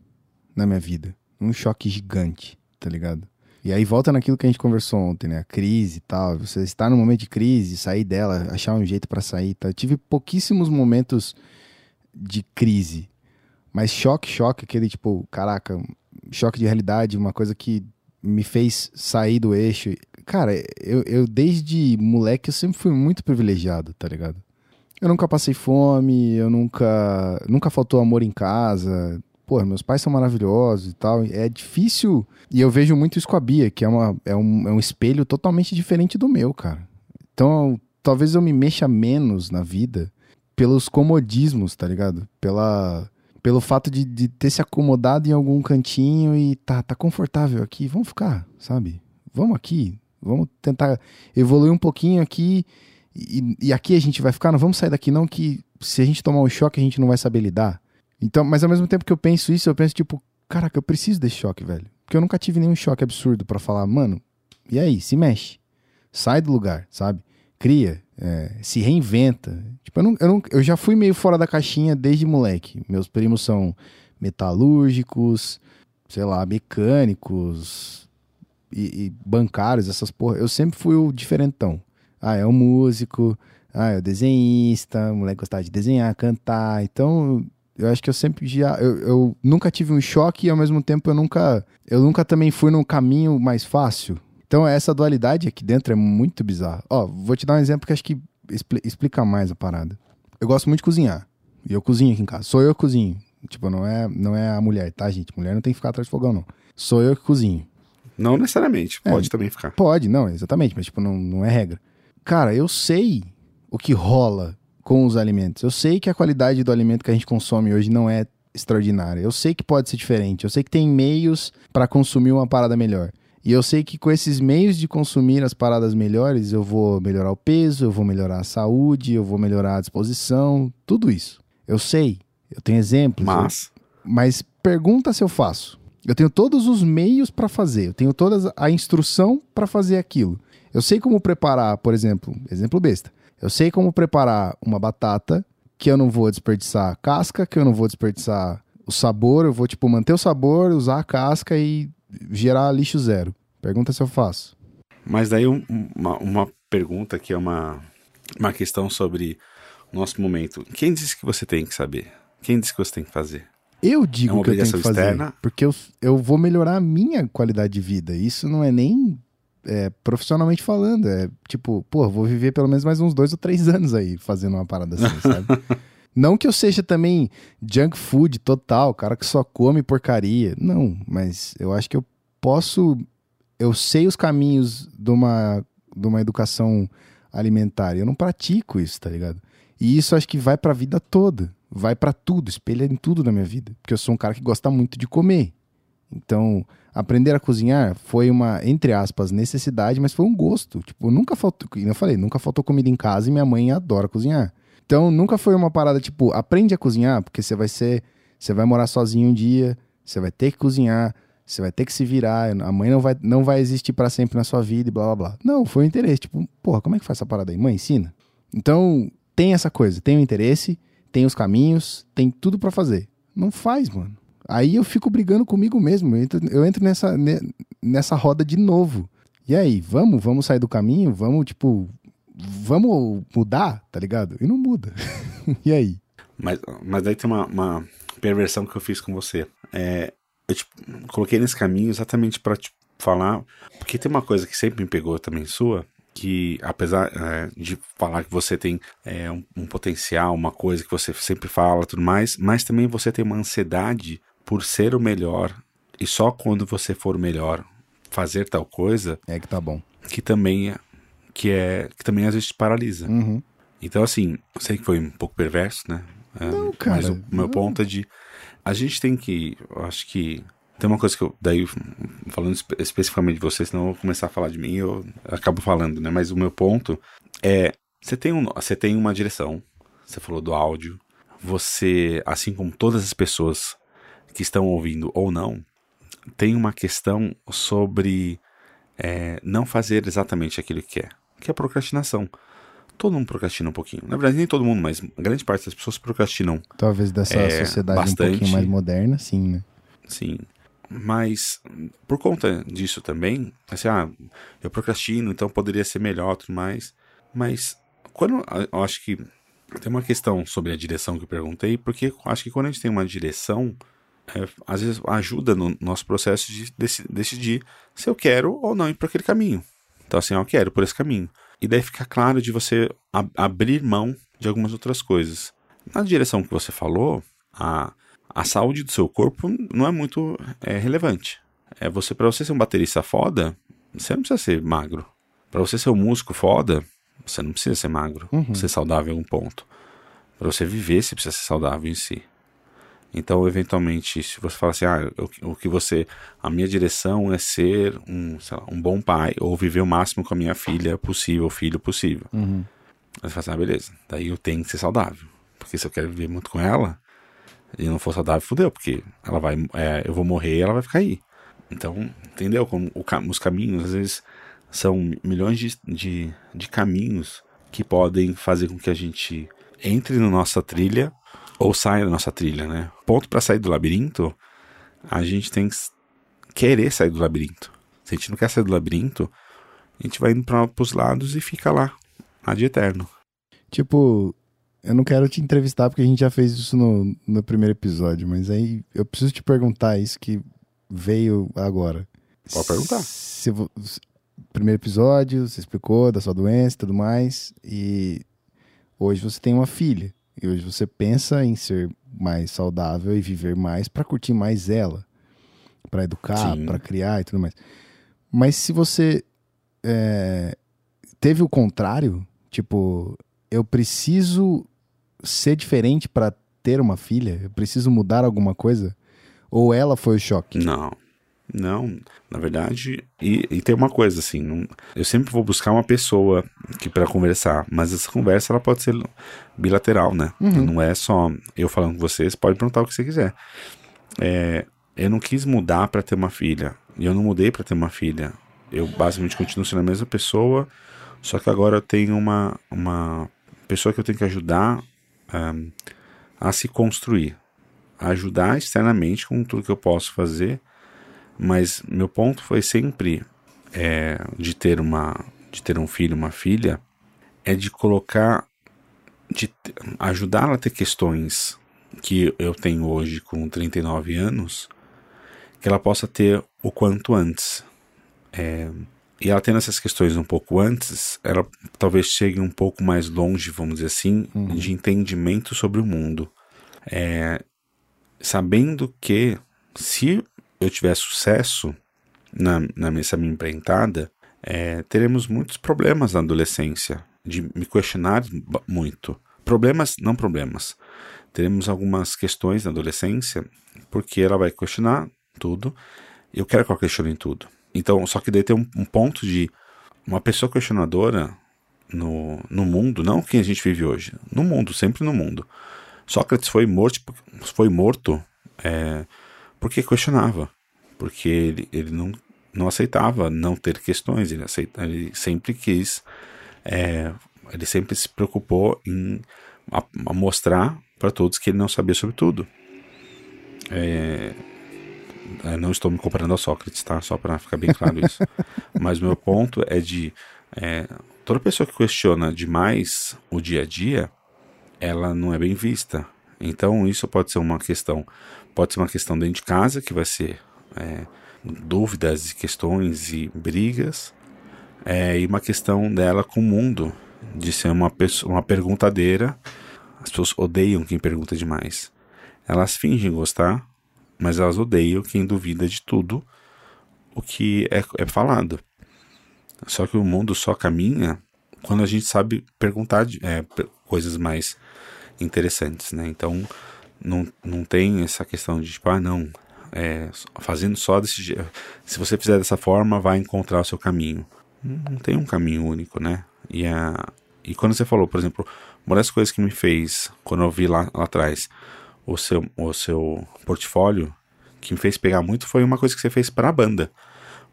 na minha vida. Um choque gigante, tá ligado? E aí volta naquilo que a gente conversou ontem, né? A crise e tal. Você está num momento de crise, sair dela, achar um jeito para sair. Tá? Eu tive pouquíssimos momentos de crise. Mas choque, choque, aquele tipo, caraca, choque de realidade, uma coisa que me fez sair do eixo. Cara, eu, eu desde moleque eu sempre fui muito privilegiado, tá ligado? Eu nunca passei fome, eu nunca. Nunca faltou amor em casa. Pô, meus pais são maravilhosos e tal. É difícil. E eu vejo muito isso com a Bia, que é, uma, é, um, é um espelho totalmente diferente do meu, cara. Então, talvez eu me mexa menos na vida pelos comodismos, tá ligado? Pela, pelo fato de, de ter se acomodado em algum cantinho e tá, tá confortável aqui. Vamos ficar, sabe? Vamos aqui, Vamos tentar evoluir um pouquinho aqui e, e, aqui a gente vai ficar, não vamos sair daqui não, que se a gente tomar um choque a gente não vai saber lidar. Então, mas ao mesmo tempo que eu penso isso, eu penso tipo, caraca, eu preciso desse choque, velho. Porque eu nunca tive nenhum choque absurdo para falar, mano, e aí, se mexe. Sai do lugar, sabe? Cria, é, se reinventa. Tipo, eu, não, eu, não, eu já fui meio fora da caixinha desde moleque. Meus primos são metalúrgicos, sei lá, mecânicos, e, e, bancários, essas porra, eu sempre fui o diferentão. Ah, é o músico, ah, é o desenhista, o moleque gostava de desenhar, cantar. Então, eu acho que eu sempre já. Eu, eu nunca tive um choque e ao mesmo tempo eu nunca. Eu nunca também fui num caminho mais fácil. Então, essa dualidade aqui dentro é muito bizarra. Ó, vou te dar um exemplo que acho que explica mais a parada. Eu gosto muito de cozinhar. E eu cozinho aqui em casa. Sou eu que cozinho. Tipo, não é, não é a mulher, tá, gente? Mulher não tem que ficar atrás de fogão, não. Sou eu que cozinho. Não necessariamente, é, pode também ficar. Pode, não, exatamente, mas tipo, não, não é regra. Cara, eu sei o que rola com os alimentos. Eu sei que a qualidade do alimento que a gente consome hoje não é extraordinária. Eu sei que pode ser diferente. Eu sei que tem meios para consumir uma parada melhor. E eu sei que com esses meios de consumir as paradas melhores, eu vou melhorar o peso, eu vou melhorar a saúde, eu vou melhorar a disposição, tudo isso. Eu sei, eu tenho exemplos. Mas, eu... mas pergunta se eu faço. Eu tenho todos os meios para fazer, eu tenho toda a instrução para fazer aquilo. Eu sei como preparar, por exemplo, exemplo besta. Eu sei como preparar uma batata que eu não vou desperdiçar a casca, que eu não vou desperdiçar o sabor, eu vou tipo manter o sabor, usar a casca e gerar lixo zero. Pergunta se eu faço. Mas daí um, uma, uma pergunta que é uma, uma questão sobre o nosso momento. Quem disse que você tem que saber? Quem disse que você tem que fazer? Eu digo é que eu tenho que fazer. Externa? Porque eu, eu vou melhorar a minha qualidade de vida. Isso não é nem é, profissionalmente falando. É tipo, pô, vou viver pelo menos mais uns dois ou três anos aí fazendo uma parada assim, sabe? Não que eu seja também junk food total, cara que só come porcaria. Não, mas eu acho que eu posso. Eu sei os caminhos de uma, de uma educação alimentar. Eu não pratico isso, tá ligado? E isso acho que vai pra vida toda. Vai para tudo, espelha em tudo na minha vida. Porque eu sou um cara que gosta muito de comer. Então, aprender a cozinhar foi uma, entre aspas, necessidade, mas foi um gosto. Tipo, nunca faltou, eu falei, nunca faltou comida em casa e minha mãe adora cozinhar. Então, nunca foi uma parada tipo, aprende a cozinhar, porque você vai ser, você vai morar sozinho um dia, você vai ter que cozinhar, você vai ter que se virar, a mãe não vai, não vai existir para sempre na sua vida e blá blá blá. Não, foi o interesse, tipo, porra, como é que faz essa parada aí? Mãe, ensina. Então, tem essa coisa, tem o interesse, tem os caminhos, tem tudo para fazer. Não faz, mano. Aí eu fico brigando comigo mesmo. Eu entro, eu entro nessa, nessa roda de novo. E aí, vamos, vamos sair do caminho? Vamos, tipo, vamos mudar, tá ligado? E não muda. e aí? Mas, mas daí tem uma, uma perversão que eu fiz com você. É, eu tipo, coloquei nesse caminho exatamente para te falar. Porque tem uma coisa que sempre me pegou também sua, que apesar é, de falar que você tem é, um, um, potencial, uma coisa que você sempre fala tudo mais, mas também você tem uma ansiedade por ser o melhor e só quando você for o melhor fazer tal coisa é que tá bom. que também que é que também às vezes te paralisa. Uhum. então assim eu sei que foi um pouco perverso né? É, não, cara, mas o meu ponto é de a gente tem que eu acho que tem uma coisa que eu daí falando espe especificamente de você senão eu vou começar a falar de mim eu acabo falando né? Mas o meu ponto é você tem um você tem uma direção você falou do áudio você assim como todas as pessoas que estão ouvindo ou não, tem uma questão sobre é, não fazer exatamente aquilo que quer, que é a procrastinação. Todo mundo procrastina um pouquinho. Na verdade, nem todo mundo, mas grande parte das pessoas procrastinam. Talvez dessa é, sociedade bastante. um pouquinho mais moderna, sim, né? Sim. Mas por conta disso também, assim, ah, eu procrastino, então poderia ser melhor tudo mais. Mas quando eu acho que tem uma questão sobre a direção que eu perguntei, porque eu acho que quando a gente tem uma direção, é, às vezes ajuda no nosso processo de decidir se eu quero ou não ir para aquele caminho. Então, assim, eu quero por esse caminho. E daí fica claro de você ab abrir mão de algumas outras coisas. Na direção que você falou, a, a saúde do seu corpo não é muito é, relevante. É você para você ser um baterista foda, você não precisa ser magro. Para você ser um músico foda, você não precisa ser magro, uhum. ser saudável em algum ponto. Para você viver, você precisa ser saudável em si. Então, eventualmente, se você fala assim, ah, o, que você. A minha direção é ser um, lá, um bom pai, ou viver o máximo com a minha filha possível, filho possível. Uhum. Aí você fala assim, ah, beleza, daí eu tenho que ser saudável. Porque se eu quero viver muito com ela, e não for saudável, fudeu, porque ela vai. É, eu vou morrer e ela vai ficar aí. Então, entendeu? Como o, os caminhos, às vezes, são milhões de, de, de caminhos que podem fazer com que a gente entre na nossa trilha ou saia da nossa trilha, né? Ponto para sair do labirinto, a gente tem que querer sair do labirinto. Se a gente não quer sair do labirinto, a gente vai indo para os lados e fica lá, ad eterno. Tipo, eu não quero te entrevistar porque a gente já fez isso no, no primeiro episódio, mas aí eu preciso te perguntar isso que veio agora. Pode perguntar. Se, se, primeiro episódio, você explicou da sua doença e tudo mais, e hoje você tem uma filha. E hoje você pensa em ser mais saudável e viver mais para curtir mais ela, para educar, para criar e tudo mais. Mas se você é, teve o contrário, tipo, eu preciso ser diferente para ter uma filha, eu preciso mudar alguma coisa, ou ela foi o choque? Não. Não, na verdade, e, e tem uma coisa assim, não, eu sempre vou buscar uma pessoa que para conversar, mas essa conversa ela pode ser bilateral, né? Uhum. Não é só eu falando com vocês, pode perguntar o que você quiser. É, eu não quis mudar para ter uma filha, e eu não mudei para ter uma filha. Eu basicamente continuo sendo a mesma pessoa, só que agora eu tenho uma, uma pessoa que eu tenho que ajudar um, a se construir, a ajudar externamente com tudo que eu posso fazer Mas meu ponto foi sempre é, de ter uma de ter um filho, uma filha, é de colocar, de ajudá-la a ter questões que eu tenho hoje com 39 anos, que ela possa ter o quanto antes. É, e ela tendo essas questões um pouco antes, ela talvez chegue um pouco mais longe, vamos dizer assim, uhum. de entendimento sobre o mundo. É, sabendo que se eu tiver sucesso na, na nessa minha empreitada, é, teremos muitos problemas na adolescência, de me questionar muito. Problemas, não problemas. Teremos algumas questões na adolescência, porque ela vai questionar tudo. Eu quero que ela questione tudo. Então, só que daí tem um, um ponto de uma pessoa questionadora no, no mundo, não que a gente vive hoje, no mundo, sempre no mundo. Sócrates foi morto, foi morto é, porque questionava, porque ele, ele não, não aceitava não ter questões, ele, aceita, ele sempre quis, é, ele sempre se preocupou em a, a mostrar para todos que ele não sabia sobre tudo. É, não estou me comparando ao Sócrates, tá? Só para ficar bem claro isso. Mas meu ponto é de é, toda pessoa que questiona demais o dia a dia, ela não é bem vista. Então isso pode ser uma questão, pode ser uma questão dentro de casa que vai ser é, dúvidas e questões e brigas, é, e uma questão dela com o mundo, de ser uma uma perguntadeira. As pessoas odeiam quem pergunta demais. Elas fingem gostar, mas elas odeiam quem duvida de tudo o que é, é falado. Só que o mundo só caminha quando a gente sabe perguntar é, coisas mais interessantes, né? Então não, não tem essa questão de tipo, ah, não, é, fazendo só desse jeito. Se você fizer dessa forma, vai encontrar o seu caminho. Não tem um caminho único, né? E, a, e quando você falou, por exemplo, uma das coisas que me fez, quando eu vi lá, lá atrás, o seu, o seu portfólio, que me fez pegar muito foi uma coisa que você fez para a banda.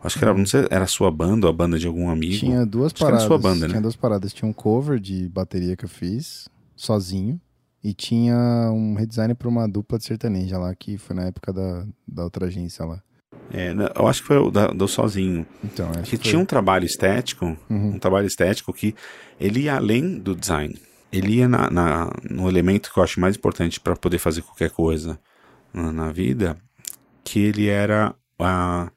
Acho que era, não sei, era a sua banda ou a banda de algum amigo. Tinha duas Acho paradas. sua banda, né? Tinha duas paradas. Tinha um cover de bateria que eu fiz sozinho. E tinha um redesign para uma dupla de sertaneja lá, que foi na época da, da outra agência lá. É, eu acho que foi o da, do Sozinho. Então, que foi... tinha um trabalho estético, uhum. um trabalho estético que ele ia além do design. Ele ia na, na no elemento que eu acho mais importante para poder fazer qualquer coisa na, na, vida, que ele era a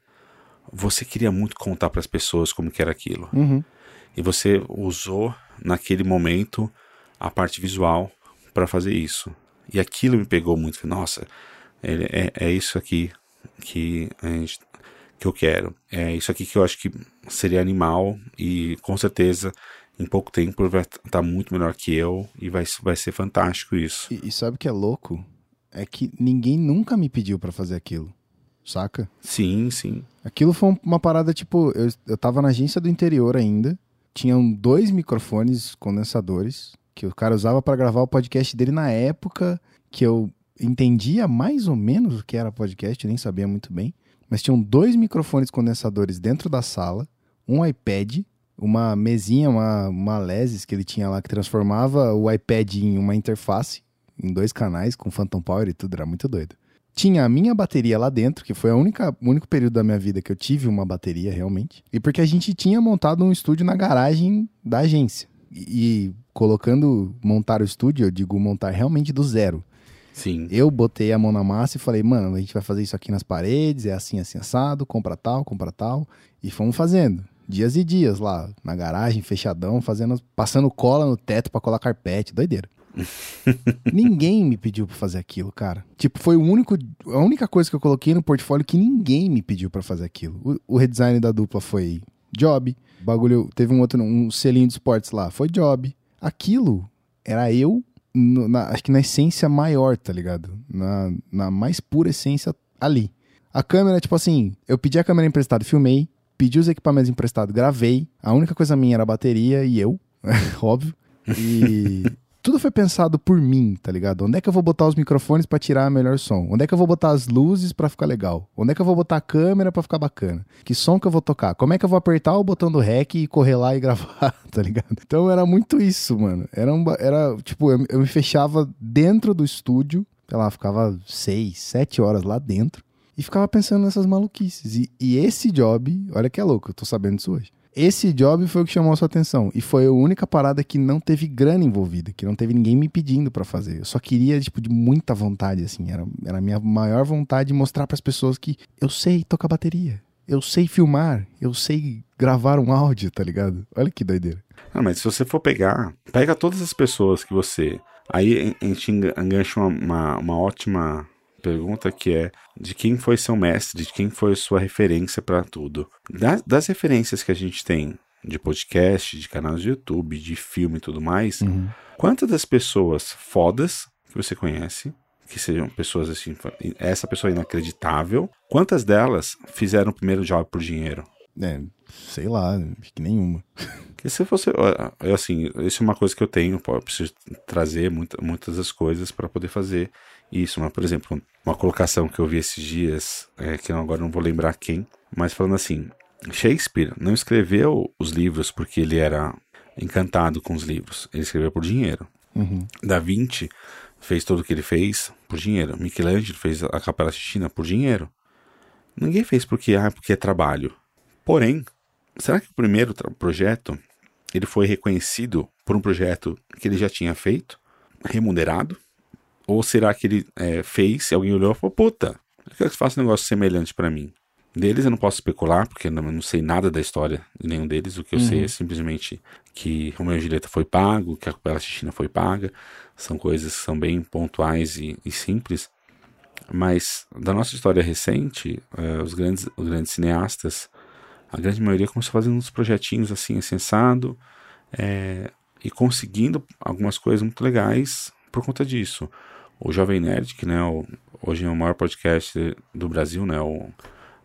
você queria muito contar para as pessoas como que era aquilo. Uhum. E você usou naquele momento a parte visual para fazer isso. E aquilo me pegou muito. Nossa, é, é, é isso aqui que, gente, que eu quero. É isso aqui que eu acho que seria animal e com certeza em pouco tempo vai estar tá muito melhor que eu e vai, vai ser fantástico isso. E, e sabe o que é louco? É que ninguém nunca me pediu para fazer aquilo. Saca? Sim, sim. Aquilo foi uma parada tipo. Eu, eu tava na agência do interior ainda. Tinham dois microfones condensadores que o cara usava para gravar o podcast dele na época que eu entendia mais ou menos o que era podcast, nem sabia muito bem. Mas tinham dois microfones condensadores dentro da sala, um iPad, uma mesinha, uma, uma Lesis que ele tinha lá que transformava o iPad em uma interface, em dois canais, com Phantom Power e tudo, era muito doido. Tinha a minha bateria lá dentro, que foi a única, o único período da minha vida que eu tive uma bateria realmente. E porque a gente tinha montado um estúdio na garagem da agência. E, colocando montar o estúdio, eu digo montar realmente do zero. Sim. Eu botei a mão na massa e falei, mano, a gente vai fazer isso aqui nas paredes, é assim, assim, assado, compra tal, compra tal. E fomos fazendo. Dias e dias lá, na garagem, fechadão, fazendo, passando cola no teto para colar carpete, doideira. ninguém me pediu para fazer aquilo, cara. Tipo, foi o único, a única coisa que eu coloquei no portfólio que ninguém me pediu para fazer aquilo. O, o redesign da dupla foi job, bagulho, teve um outro, um selinho de esportes lá, foi job. Aquilo era eu, no, na, acho que na essência maior, tá ligado? Na, na mais pura essência ali. A câmera, tipo assim, eu pedi a câmera emprestada, filmei, pedi os equipamentos emprestados, gravei. A única coisa minha era a bateria e eu, óbvio. E tudo foi pensado por mim, tá ligado? Onde é que eu vou botar os microfones para tirar melhor som? Onde é que eu vou botar as luzes para ficar legal? Onde é que eu vou botar a câmera para ficar bacana? Que som que eu vou tocar? Como é que eu vou apertar o botão do rec e correr lá e gravar, tá ligado? Então era muito isso, mano. Era, um, era tipo, eu, eu me fechava dentro do estúdio, sei lá, ficava seis, sete horas lá dentro e ficava pensando nessas maluquices. E, e esse job, olha que é louco, eu tô sabendo disso hoje. Esse job foi o que chamou a sua atenção. E foi a única parada que não teve grana envolvida, que não teve ninguém me pedindo para fazer. Eu só queria, tipo, de muita vontade, assim. Era, era a minha maior vontade de mostrar para as pessoas que eu sei tocar bateria. Eu sei filmar, eu sei gravar um áudio, tá ligado? Olha que doideira. Mas se você for pegar, pega todas as pessoas que você. Aí a gente engancha uma, uma, uma ótima pergunta que é de quem foi seu mestre, de quem foi sua referência para tudo. Das, das, referências que a gente tem de podcast, de canais de YouTube, de filme e tudo mais, uhum. quantas das pessoas fodas que você conhece, que sejam pessoas assim, essa pessoa é inacreditável, quantas delas fizeram o primeiro job por dinheiro? É, sei lá, acho que nenhuma. Que se você, assim, isso é uma coisa que eu tenho, eu preciso trazer muita, muitas das coisas para poder fazer isso. Mas, por exemplo, uma colocação que eu vi esses dias, é, que agora não vou lembrar quem, mas falando assim, Shakespeare não escreveu os livros porque ele era encantado com os livros, ele escreveu por dinheiro. Uhum. Da Vinci fez tudo o que ele fez por dinheiro. Michelangelo fez a Capela Sistina por dinheiro. Ninguém fez porque, ah, porque é trabalho. Porém, será que o primeiro projeto ele foi reconhecido por um projeto que ele já tinha feito, remunerado? Ou será que ele é, fez e alguém olhou e falou: puta, eu quero que você faça um negócio semelhante para mim? Deles eu não posso especular, porque eu não, sei nada da história de nenhum deles. O que eu uhum. sei é simplesmente que Romeu e Julieta foi pago, que a Capela Sistina foi paga. São coisas que são bem pontuais e, e simples. Mas da nossa história recente, uh, os, grandes, os grandes cineastas a grande maioria começou fazendo uns projetinhos assim, sensado, é, e conseguindo algumas coisas muito legais por conta disso. O Jovem Nerd, que né, o, hoje é o maior podcast do Brasil, né, o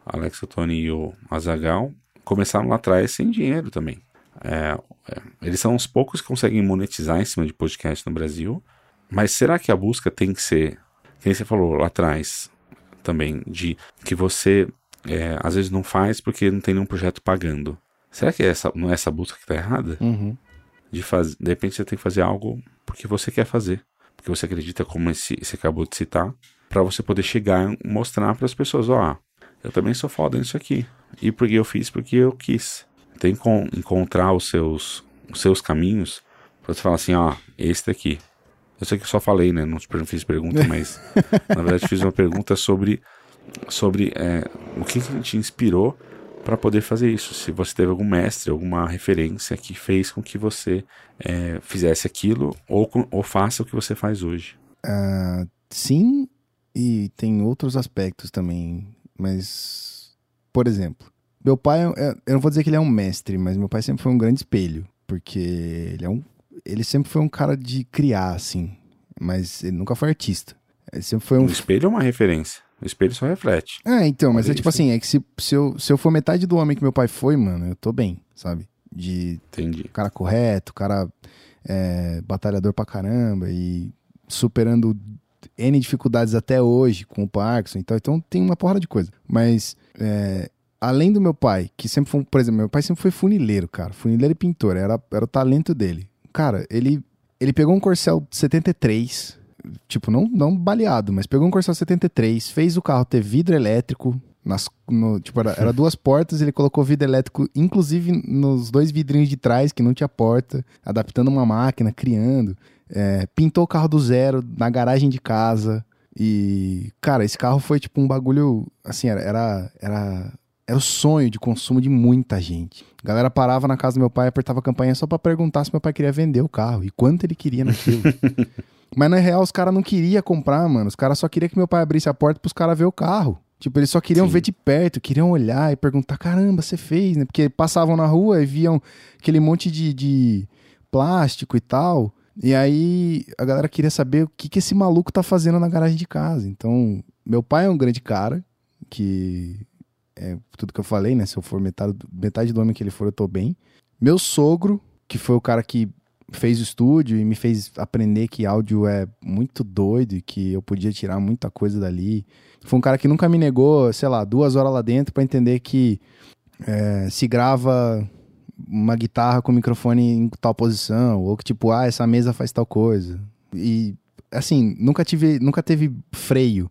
Alex Tony e o Azagal, começaram lá atrás sem dinheiro também. É, é, eles são os poucos que conseguem monetizar em cima de podcast no Brasil, mas será que a busca tem que ser, quem você falou lá atrás também, de que você é, às vezes não faz porque não tem nenhum projeto pagando. Será que é essa, não é essa busca que está errada? Uhum. De, faz, de repente você tem que fazer algo porque você quer fazer. Porque você acredita, como esse, você acabou de citar, para você poder chegar e mostrar para as pessoas: ó, oh, eu também sou foda nisso aqui. E porque eu fiz porque eu quis. Tem que encontrar os seus, os seus caminhos para você falar assim: ó, esse daqui. Eu sei que eu só falei, né? Não fiz pergunta, mas na verdade fiz uma pergunta sobre sobre é, o que, que te inspirou para poder fazer isso. Se você teve algum mestre, alguma referência que fez com que você é, fizesse aquilo ou, ou faça o que você faz hoje. Uh, sim, e tem outros aspectos também. Mas, por exemplo, meu pai, é, eu não vou dizer que ele é um mestre, mas meu pai sempre foi um grande espelho. Porque ele é um. Ele sempre foi um cara de criar, assim. Mas ele nunca foi artista. Ele sempre foi um. Um espelho é uma referência. O espelho só reflete. É, então, mas é tipo assim, é que se, se, eu, se eu for metade do homem que meu pai foi, mano, eu tô bem, sabe? De Entendi. cara correto, cara é, batalhador pra caramba e superando N dificuldades até hoje com o Parkinson e tal. Então tem uma porrada de coisa. Mas é, além do meu pai, que sempre foi, por exemplo, meu pai sempre foi funileiro, cara. Funileiro e pintor, era, era o talento dele. Cara, ele, ele pegou um Corcel 73 tipo, não, não baleado, mas pegou um Corcel 73, fez o carro ter vidro elétrico, nas, no, tipo, era, era, duas portas, ele colocou vidro elétrico, inclusive nos dois vidrinhos de trás, que não tinha porta, adaptando uma máquina, criando. É, pintou o carro do zero na garagem de casa. E, cara, esse carro foi tipo um bagulho. Assim, era, era, era, era o sonho de consumo de muita gente. A galera parava na casa do meu pai, apertava a campanha só para perguntar se meu pai queria vender o carro e quanto ele queria naquilo. Mas na real, os caras não queriam comprar, mano. Os caras só queriam que meu pai abrisse a porta pros caras ver o carro. Tipo, eles só queriam Sim. ver de perto, queriam olhar e perguntar: caramba, você fez, né? Porque passavam na rua e viam aquele monte de, de plástico e tal. E aí a galera queria saber o que, que esse maluco tá fazendo na garagem de casa. Então, meu pai é um grande cara, que é tudo que eu falei, né? Se eu for metade, metade do homem que ele for, eu tô bem. Meu sogro, que foi o cara que fez o estúdio e me fez aprender que áudio é muito doido e que eu podia tirar muita coisa dali. Foi um cara que nunca me negou, sei lá, duas horas lá dentro para entender que é, se grava uma guitarra com o microfone em tal posição, ou que tipo, ah, essa mesa faz tal coisa. E assim, nunca tive, nunca teve freio.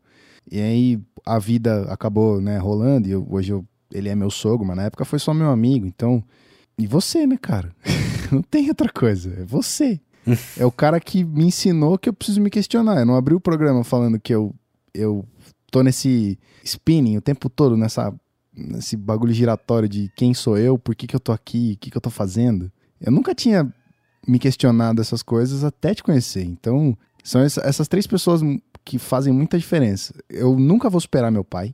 E aí a vida acabou, né, rolando, e eu, hoje eu, ele é meu sogro, mas na época foi só meu amigo, então. E você, né, cara? não tem outra coisa, é você. é o cara que me ensinou que eu preciso me questionar. Eu não abri o programa falando que eu, eu tô nesse spinning o tempo todo, nessa, nesse bagulho giratório de quem sou eu, por que, que eu tô aqui, o que, que eu tô fazendo. Eu nunca tinha me questionado essas coisas até te conhecer. Então, são essas três pessoas que fazem muita diferença. Eu nunca vou superar meu pai.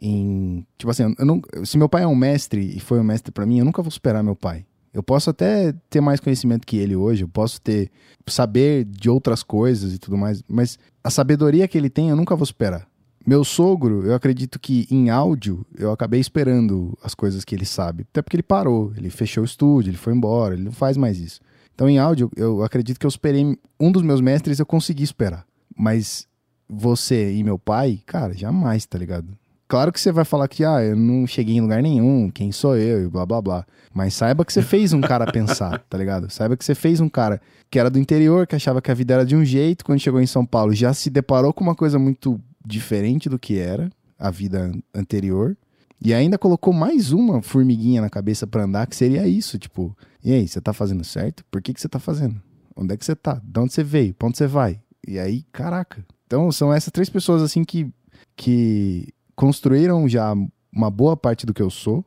Em, tipo assim, não, se meu pai é um mestre e foi um mestre para mim, eu nunca vou superar meu pai. Eu posso até ter mais conhecimento que ele hoje, eu posso ter saber de outras coisas e tudo mais, mas a sabedoria que ele tem eu nunca vou superar. Meu sogro, eu acredito que em áudio eu acabei esperando as coisas que ele sabe, até porque ele parou, ele fechou o estúdio, ele foi embora, ele não faz mais isso. Então em áudio eu acredito que eu esperei um dos meus mestres eu consegui esperar, mas você e meu pai, cara, jamais, tá ligado? Claro que você vai falar que, ah, eu não cheguei em lugar nenhum, quem sou eu e blá blá blá. Mas saiba que você fez um cara pensar, tá ligado? Saiba que você fez um cara que era do interior, que achava que a vida era de um jeito, quando chegou em São Paulo já se deparou com uma coisa muito diferente do que era a vida anterior. E ainda colocou mais uma formiguinha na cabeça para andar, que seria isso, tipo, e aí, você tá fazendo certo? Por que, que você tá fazendo? Onde é que você tá? De onde você veio? Pra onde você vai? E aí, caraca. Então, são essas três pessoas, assim, que, que construíram já uma boa parte do que eu sou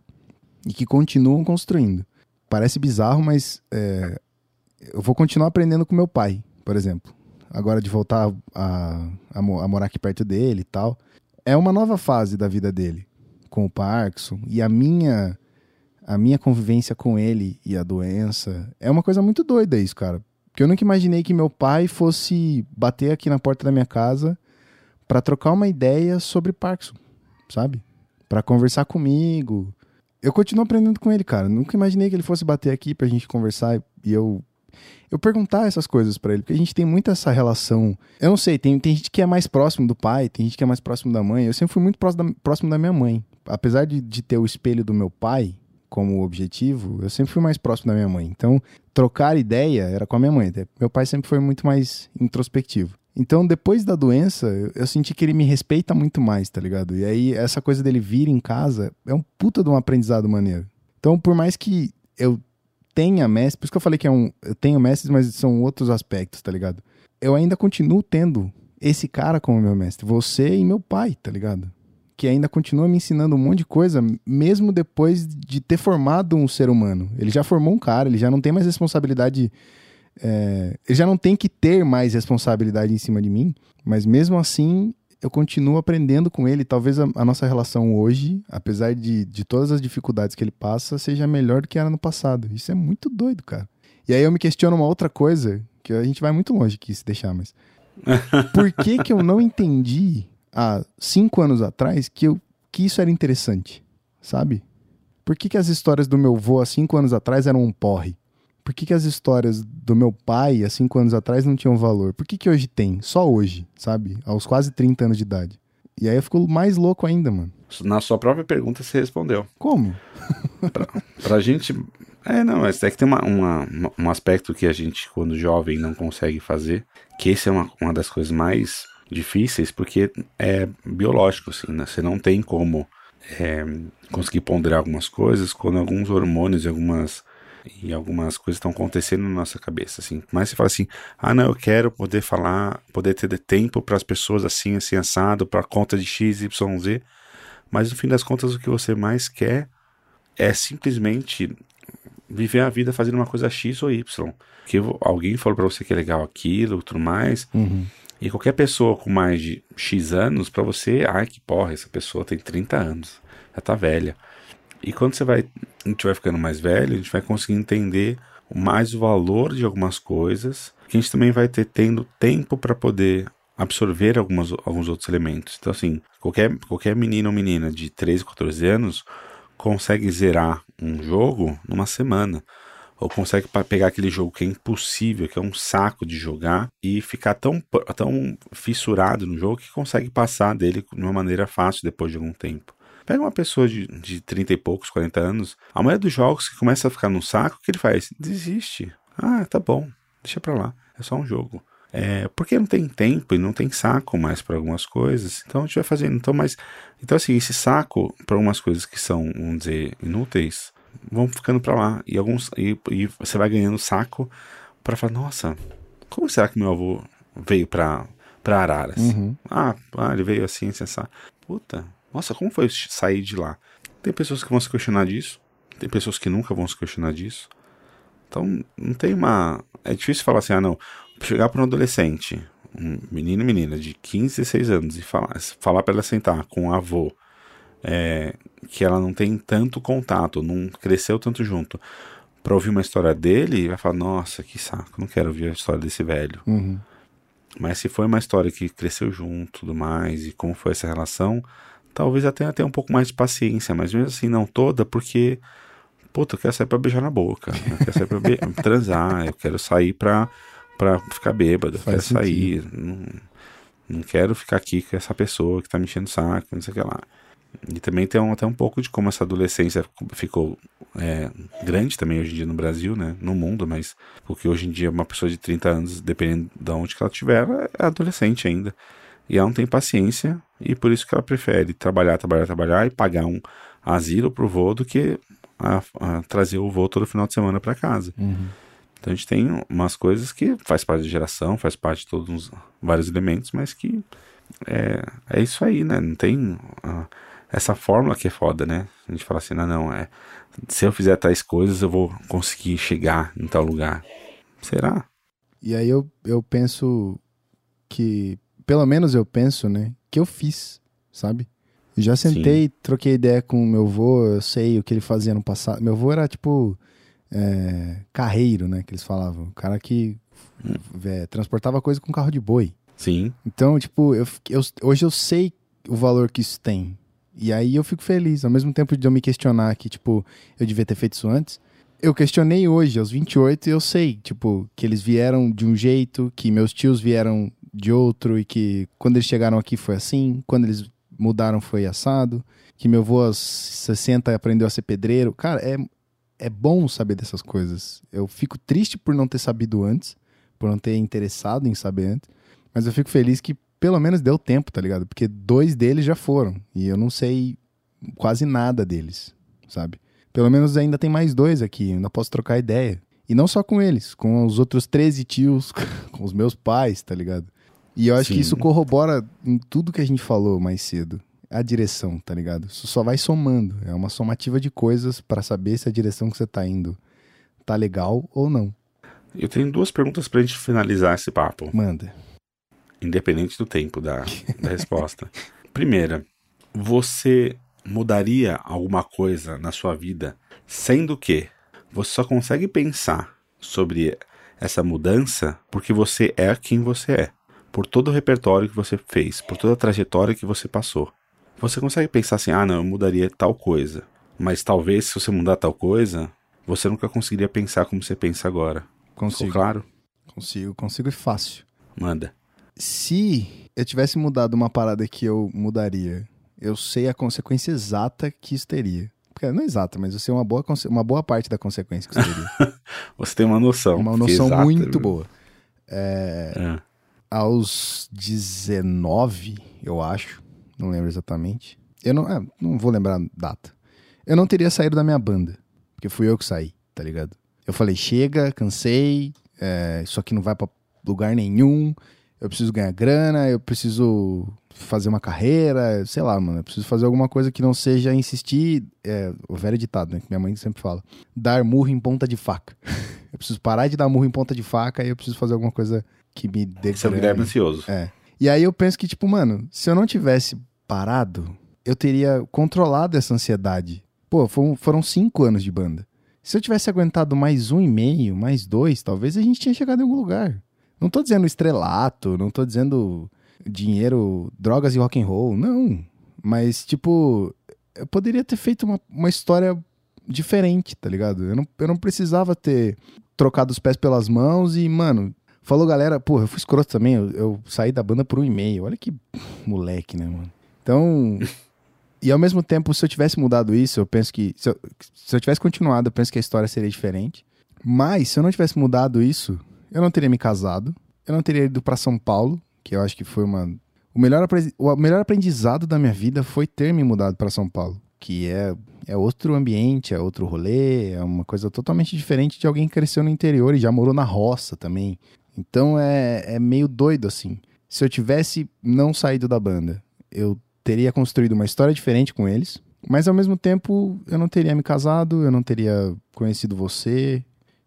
e que continuam construindo. Parece bizarro, mas é, eu vou continuar aprendendo com meu pai, por exemplo. Agora de voltar a, a, a, morar aqui perto dele e tal. É uma nova fase da vida dele com o Parkinson e a minha a minha convivência com ele e a doença é uma coisa muito doida isso, cara. Porque eu nunca imaginei que meu pai fosse bater aqui na porta da minha casa para trocar uma ideia sobre Parkinson sabe? Para conversar comigo. Eu continuo aprendendo com ele, cara. Nunca imaginei que ele fosse bater aqui pra gente conversar e eu eu perguntar essas coisas para ele, porque a gente tem muito essa relação. Eu não sei, tem, tem gente que é mais próximo do pai, tem gente que é mais próximo da mãe. Eu sempre fui muito próximo da, próximo da minha mãe. Apesar de, de ter o espelho do meu pai como objetivo, eu sempre fui mais próximo da minha mãe. Então, trocar ideia era com a minha mãe. Meu pai sempre foi muito mais introspectivo. Então, depois da doença, eu senti que ele me respeita muito mais, tá ligado? E aí, essa coisa dele vir em casa é um puta de um aprendizado maneiro. Então, por mais que eu tenha mestres, por isso que eu falei que é um, eu tenho mestres, mas são outros aspectos, tá ligado? Eu ainda continuo tendo esse cara como meu mestre, você e meu pai, tá ligado? Que ainda continua me ensinando um monte de coisa, mesmo depois de ter formado um ser humano. Ele já formou um cara, ele já não tem mais responsabilidade é, ele já não tem que ter mais responsabilidade em cima de mim, mas mesmo assim eu continuo aprendendo com ele. Talvez a, a nossa relação hoje, apesar de, de todas as dificuldades que ele passa, seja melhor do que era no passado. Isso é muito doido, cara. E aí eu me questiono uma outra coisa, que a gente vai muito longe aqui se deixar, mas. Por que, que eu não entendi há cinco anos atrás que, eu, que isso era interessante? Sabe? Por que, que as histórias do meu avô há cinco anos atrás eram um porre? Por que, que as histórias do meu pai há cinco anos atrás não tinham valor? Por que, que hoje tem? Só hoje, sabe? Aos quase 30 anos de idade. E aí eu fico mais louco ainda, mano. Na sua própria pergunta você respondeu. Como? pra, pra gente. É, não, mas é que tem uma, uma, um aspecto que a gente, quando jovem, não consegue fazer, que esse é uma, uma das coisas mais difíceis, porque é biológico, assim, né? Você não tem como é, conseguir ponderar algumas coisas quando alguns hormônios e algumas e algumas coisas estão acontecendo na nossa cabeça, assim. Mas você fala assim: "Ah, não, eu quero poder falar, poder ter tempo para as pessoas assim, assim assado, para conta de X, Y, Z". Mas no fim das contas o que você mais quer é simplesmente viver a vida fazendo uma coisa X ou Y. Que alguém falou para você que é legal aquilo, tudo mais. Uhum. E qualquer pessoa com mais de X anos, para você, ai que porra, essa pessoa tem 30 anos, já tá velha. E quando você vai, a gente vai ficando mais velho, a gente vai conseguir entender mais o valor de algumas coisas, a gente também vai ter tendo tempo para poder absorver algumas, alguns outros elementos. Então, assim, qualquer, qualquer menino ou menina de 13, 14 anos consegue zerar um jogo numa semana. Ou consegue pegar aquele jogo que é impossível, que é um saco de jogar, e ficar tão, tão fissurado no jogo que consegue passar dele de uma maneira fácil depois de algum tempo. Pega uma pessoa de, de 30 e poucos, 40 anos, a maioria dos jogos que começa a ficar num saco, o que ele faz? Desiste. Ah, tá bom, deixa pra lá, é só um jogo. É, porque não tem tempo e não tem saco mais para algumas coisas. Então a gente vai fazendo. Então, mas, então assim, esse saco para algumas coisas que são, vamos dizer, inúteis, vão ficando para lá. E, alguns, e, e você vai ganhando saco para falar: nossa, como será que meu avô veio para Araras? Uhum. Ah, ah, ele veio assim, assim, assim. Puta, nossa, como foi sair de lá? Tem pessoas que vão se questionar disso, tem pessoas que nunca vão se questionar disso. Então, não tem uma. É difícil falar assim, ah, não. Chegar para um adolescente, um menino e menina de 15, 16 anos, e falar, falar para ela sentar com um avô, é, que ela não tem tanto contato, não cresceu tanto junto, para ouvir uma história dele, vai falar: nossa, que saco, não quero ouvir a história desse velho. Uhum. Mas se foi uma história que cresceu junto, tudo mais, e como foi essa relação, talvez até até um pouco mais de paciência, mas mesmo assim não toda, porque puta, eu quero sair pra beijar na boca, eu quero sair pra transar, eu quero sair pra, pra ficar bêbado, eu quero sentido. sair, não, não quero ficar aqui com essa pessoa que tá me enchendo o saco, não sei o que lá. E também tem um, até um pouco de como essa adolescência ficou é, grande também hoje em dia no Brasil, né? No mundo, mas porque hoje em dia uma pessoa de 30 anos, dependendo de onde que ela estiver, é adolescente ainda. E ela não tem paciência e por isso que ela prefere trabalhar, trabalhar, trabalhar e pagar um asilo pro vô do que a, a trazer o vô todo final de semana para casa. Uhum. Então a gente tem umas coisas que faz parte da geração, faz parte de todos os vários elementos, mas que é, é isso aí, né? Não tem uh, essa fórmula que é foda, né? A gente fala assim, não, não, é se eu fizer tais coisas eu vou conseguir chegar em tal lugar. Será? E aí eu, eu penso que, pelo menos eu penso, né, que eu fiz, sabe? Já sentei, Sim. troquei ideia com meu avô, eu sei o que ele fazia no passado. Meu avô era tipo é, carreiro, né? Que eles falavam. O cara que hum. é, transportava coisa com carro de boi. Sim. Então, tipo, eu, eu, hoje eu sei o valor que isso tem. E aí eu fico feliz. Ao mesmo tempo de eu me questionar que, tipo, eu devia ter feito isso antes. Eu questionei hoje, aos 28, e eu sei, tipo, que eles vieram de um jeito, que meus tios vieram de outro, e que quando eles chegaram aqui foi assim, quando eles mudaram foi assado, que meu avô aos 60 aprendeu a ser pedreiro. Cara, é, é bom saber dessas coisas. Eu fico triste por não ter sabido antes, por não ter interessado em saber antes, mas eu fico feliz que pelo menos deu tempo, tá ligado? Porque dois deles já foram e eu não sei quase nada deles, sabe? Pelo menos ainda tem mais dois aqui, ainda posso trocar ideia. E não só com eles, com os outros 13 tios, com os meus pais, tá ligado? E eu acho Sim. que isso corrobora em tudo que a gente falou mais cedo. A direção, tá ligado? Isso só vai somando. É uma somativa de coisas para saber se a direção que você tá indo tá legal ou não. Eu tenho duas perguntas pra gente finalizar esse papo. Manda. Independente do tempo da, da resposta. Primeira, você mudaria alguma coisa na sua vida, sendo que você só consegue pensar sobre essa mudança porque você é quem você é por todo o repertório que você fez, por toda a trajetória que você passou. Você consegue pensar assim: ah, não, eu mudaria tal coisa. Mas talvez se você mudar tal coisa, você nunca conseguiria pensar como você pensa agora. Consigo. Ficou claro? Consigo, consigo e fácil. Manda. Se eu tivesse mudado uma parada que eu mudaria, eu sei a consequência exata que isso teria. Porque não é exata, mas eu sei uma boa, uma boa parte da consequência que isso teria. você tem uma noção. Uma noção exata, muito boa. É, é aos 19, eu acho, não lembro exatamente. Eu não, é, não vou lembrar a data. Eu não teria saído da minha banda, porque fui eu que saí, tá ligado? Eu falei, chega, cansei, é, isso aqui não vai para lugar nenhum, eu preciso ganhar grana, eu preciso fazer uma carreira, sei lá, mano, eu preciso fazer alguma coisa que não seja insistir, é, o velho ditado, né, que minha mãe sempre fala, dar murro em ponta de faca. eu preciso parar de dar murro em ponta de faca e eu preciso fazer alguma coisa que me dê Você é Guilherme ansioso. É. E aí eu penso que, tipo, mano, se eu não tivesse parado, eu teria controlado essa ansiedade. Pô, foram, foram cinco anos de banda. Se eu tivesse aguentado mais um e meio, mais dois, talvez a gente tinha chegado em algum lugar. Não tô dizendo estrelato, não tô dizendo dinheiro, drogas e rock and roll, não. Mas, tipo, eu poderia ter feito uma, uma história diferente, tá ligado? Eu não, eu não precisava ter trocado os pés pelas mãos e, mano, Falou, galera, porra, eu fui escroto também, eu, eu saí da banda por um e-mail. Olha que moleque, né, mano? Então. e ao mesmo tempo, se eu tivesse mudado isso, eu penso que. Se eu, se eu tivesse continuado, eu penso que a história seria diferente. Mas, se eu não tivesse mudado isso, eu não teria me casado, eu não teria ido para São Paulo, que eu acho que foi uma o melhor, o melhor aprendizado da minha vida foi ter me mudado para São Paulo, que é, é outro ambiente, é outro rolê, é uma coisa totalmente diferente de alguém que cresceu no interior e já morou na roça também. Então é, é meio doido assim. Se eu tivesse não saído da banda, eu teria construído uma história diferente com eles, mas ao mesmo tempo eu não teria me casado, eu não teria conhecido você,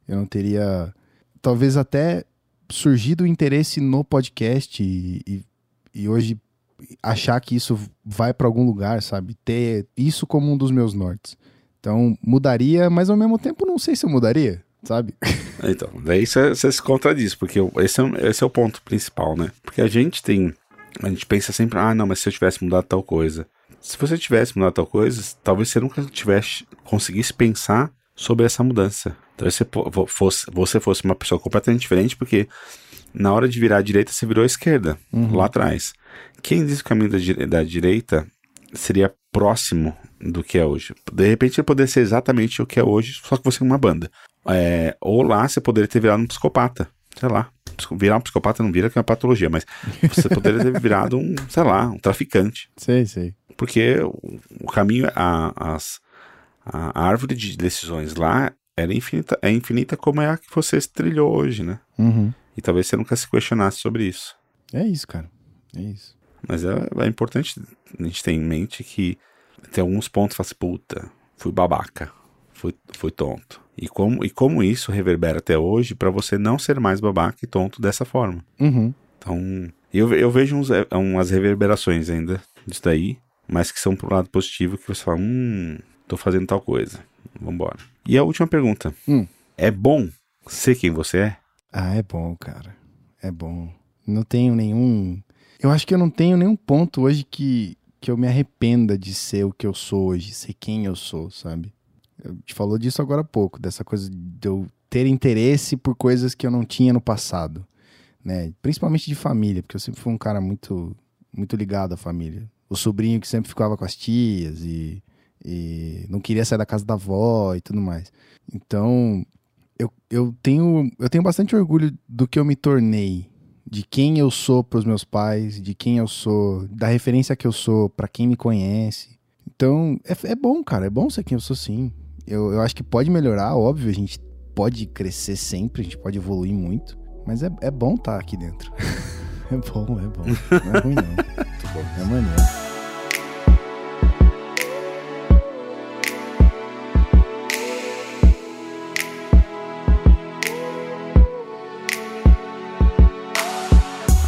eu não teria talvez até surgido o interesse no podcast e, e e hoje achar que isso vai para algum lugar, sabe? Ter isso como um dos meus nortes. Então, mudaria, mas ao mesmo tempo não sei se eu mudaria, sabe? Então, daí você se contradiz, porque esse é, esse é o ponto principal, né? Porque a gente tem. A gente pensa sempre, ah, não, mas se eu tivesse mudado tal coisa. Se você tivesse mudado tal coisa, talvez você nunca tivesse conseguisse pensar sobre essa mudança. Então, você fosse, você fosse uma pessoa completamente diferente, porque na hora de virar à direita, você virou à esquerda, uhum. lá atrás. Quem diz que o caminho da, da direita seria próximo do que é hoje? De repente ele poderia ser exatamente o que é hoje, só que você é uma banda. É, ou lá você poderia ter virado um psicopata, sei lá. Virar um psicopata não vira que é uma patologia, mas você poderia ter virado um, sei lá, um traficante. Sei, sei. Porque o, caminho, a, as, a árvore de decisões lá era infinita, é infinita como é a que você trilhou hoje, né? Uhum. E talvez você nunca se questionasse sobre isso. É isso, cara. É isso. Mas é, é importante a gente ter em mente que tem alguns pontos que fala assim, puta, fui babaca, fui, fui tonto. E como, e como isso reverbera até hoje para você não ser mais babaca e tonto dessa forma. Uhum. Então, eu, eu vejo uns, é, umas reverberações ainda disso daí, mas que são pro lado positivo, que você fala, hum, tô fazendo tal coisa, vambora. E a última pergunta. Hum. É bom ser quem você é? Ah, é bom, cara. É bom. Não tenho nenhum. Eu acho que eu não tenho nenhum ponto hoje que, que eu me arrependa de ser o que eu sou hoje, ser quem eu sou, sabe? Eu te falou disso agora há pouco, dessa coisa de eu ter interesse por coisas que eu não tinha no passado, né? Principalmente de família, porque eu sempre fui um cara muito muito ligado à família. O sobrinho que sempre ficava com as tias e, e não queria sair da casa da avó e tudo mais. Então, eu, eu, tenho, eu tenho bastante orgulho do que eu me tornei, de quem eu sou para os meus pais, de quem eu sou, da referência que eu sou para quem me conhece. Então, é, é bom, cara, é bom ser quem eu sou sim. Eu, eu acho que pode melhorar, óbvio, a gente pode crescer sempre, a gente pode evoluir muito, mas é, é bom estar tá aqui dentro. é bom, é bom. Não é ruim, não. é maneiro.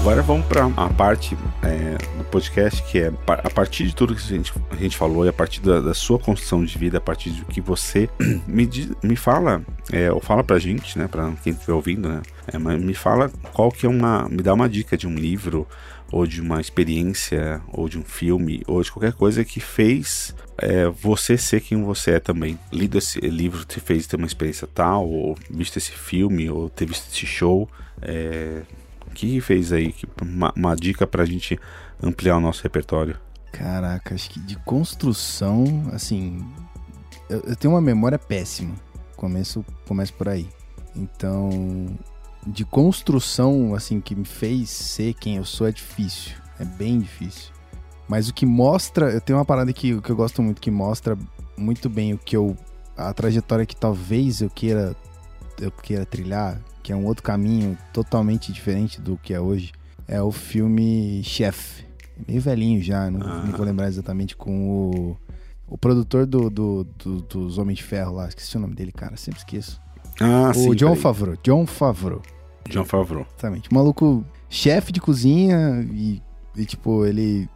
Agora vamos para a parte é, do podcast que é a partir de tudo que a gente, a gente falou e a partir da, da sua construção de vida, a partir do que você me, me fala, é, ou fala pra gente, né, para quem estiver ouvindo, né, é, me fala qual que é uma, me dá uma dica de um livro ou de uma experiência ou de um filme ou de qualquer coisa que fez é, você ser quem você é também. Lido esse livro te fez ter uma experiência tal, ou visto esse filme, ou ter visto esse show. É, que fez aí? Uma, uma dica pra gente ampliar o nosso repertório? Caraca, acho que de construção, assim. Eu, eu tenho uma memória péssima. Começo, começo por aí. Então, de construção, assim, que me fez ser quem eu sou é difícil. É bem difícil. Mas o que mostra. Eu tenho uma parada que, que eu gosto muito, que mostra muito bem o que eu. A trajetória que talvez eu queira. Eu queira trilhar, que é um outro caminho totalmente diferente do que é hoje, é o filme Chef. Meio velhinho já, não, ah. vou lembrar exatamente com o, o produtor do, do, do, dos Homens de Ferro lá, esqueci o nome dele, cara, sempre esqueço. Ah, o sim. John Favreau. John Favreau. John Favreau. Exatamente. O maluco, chefe de cozinha e, e, tipo, ele.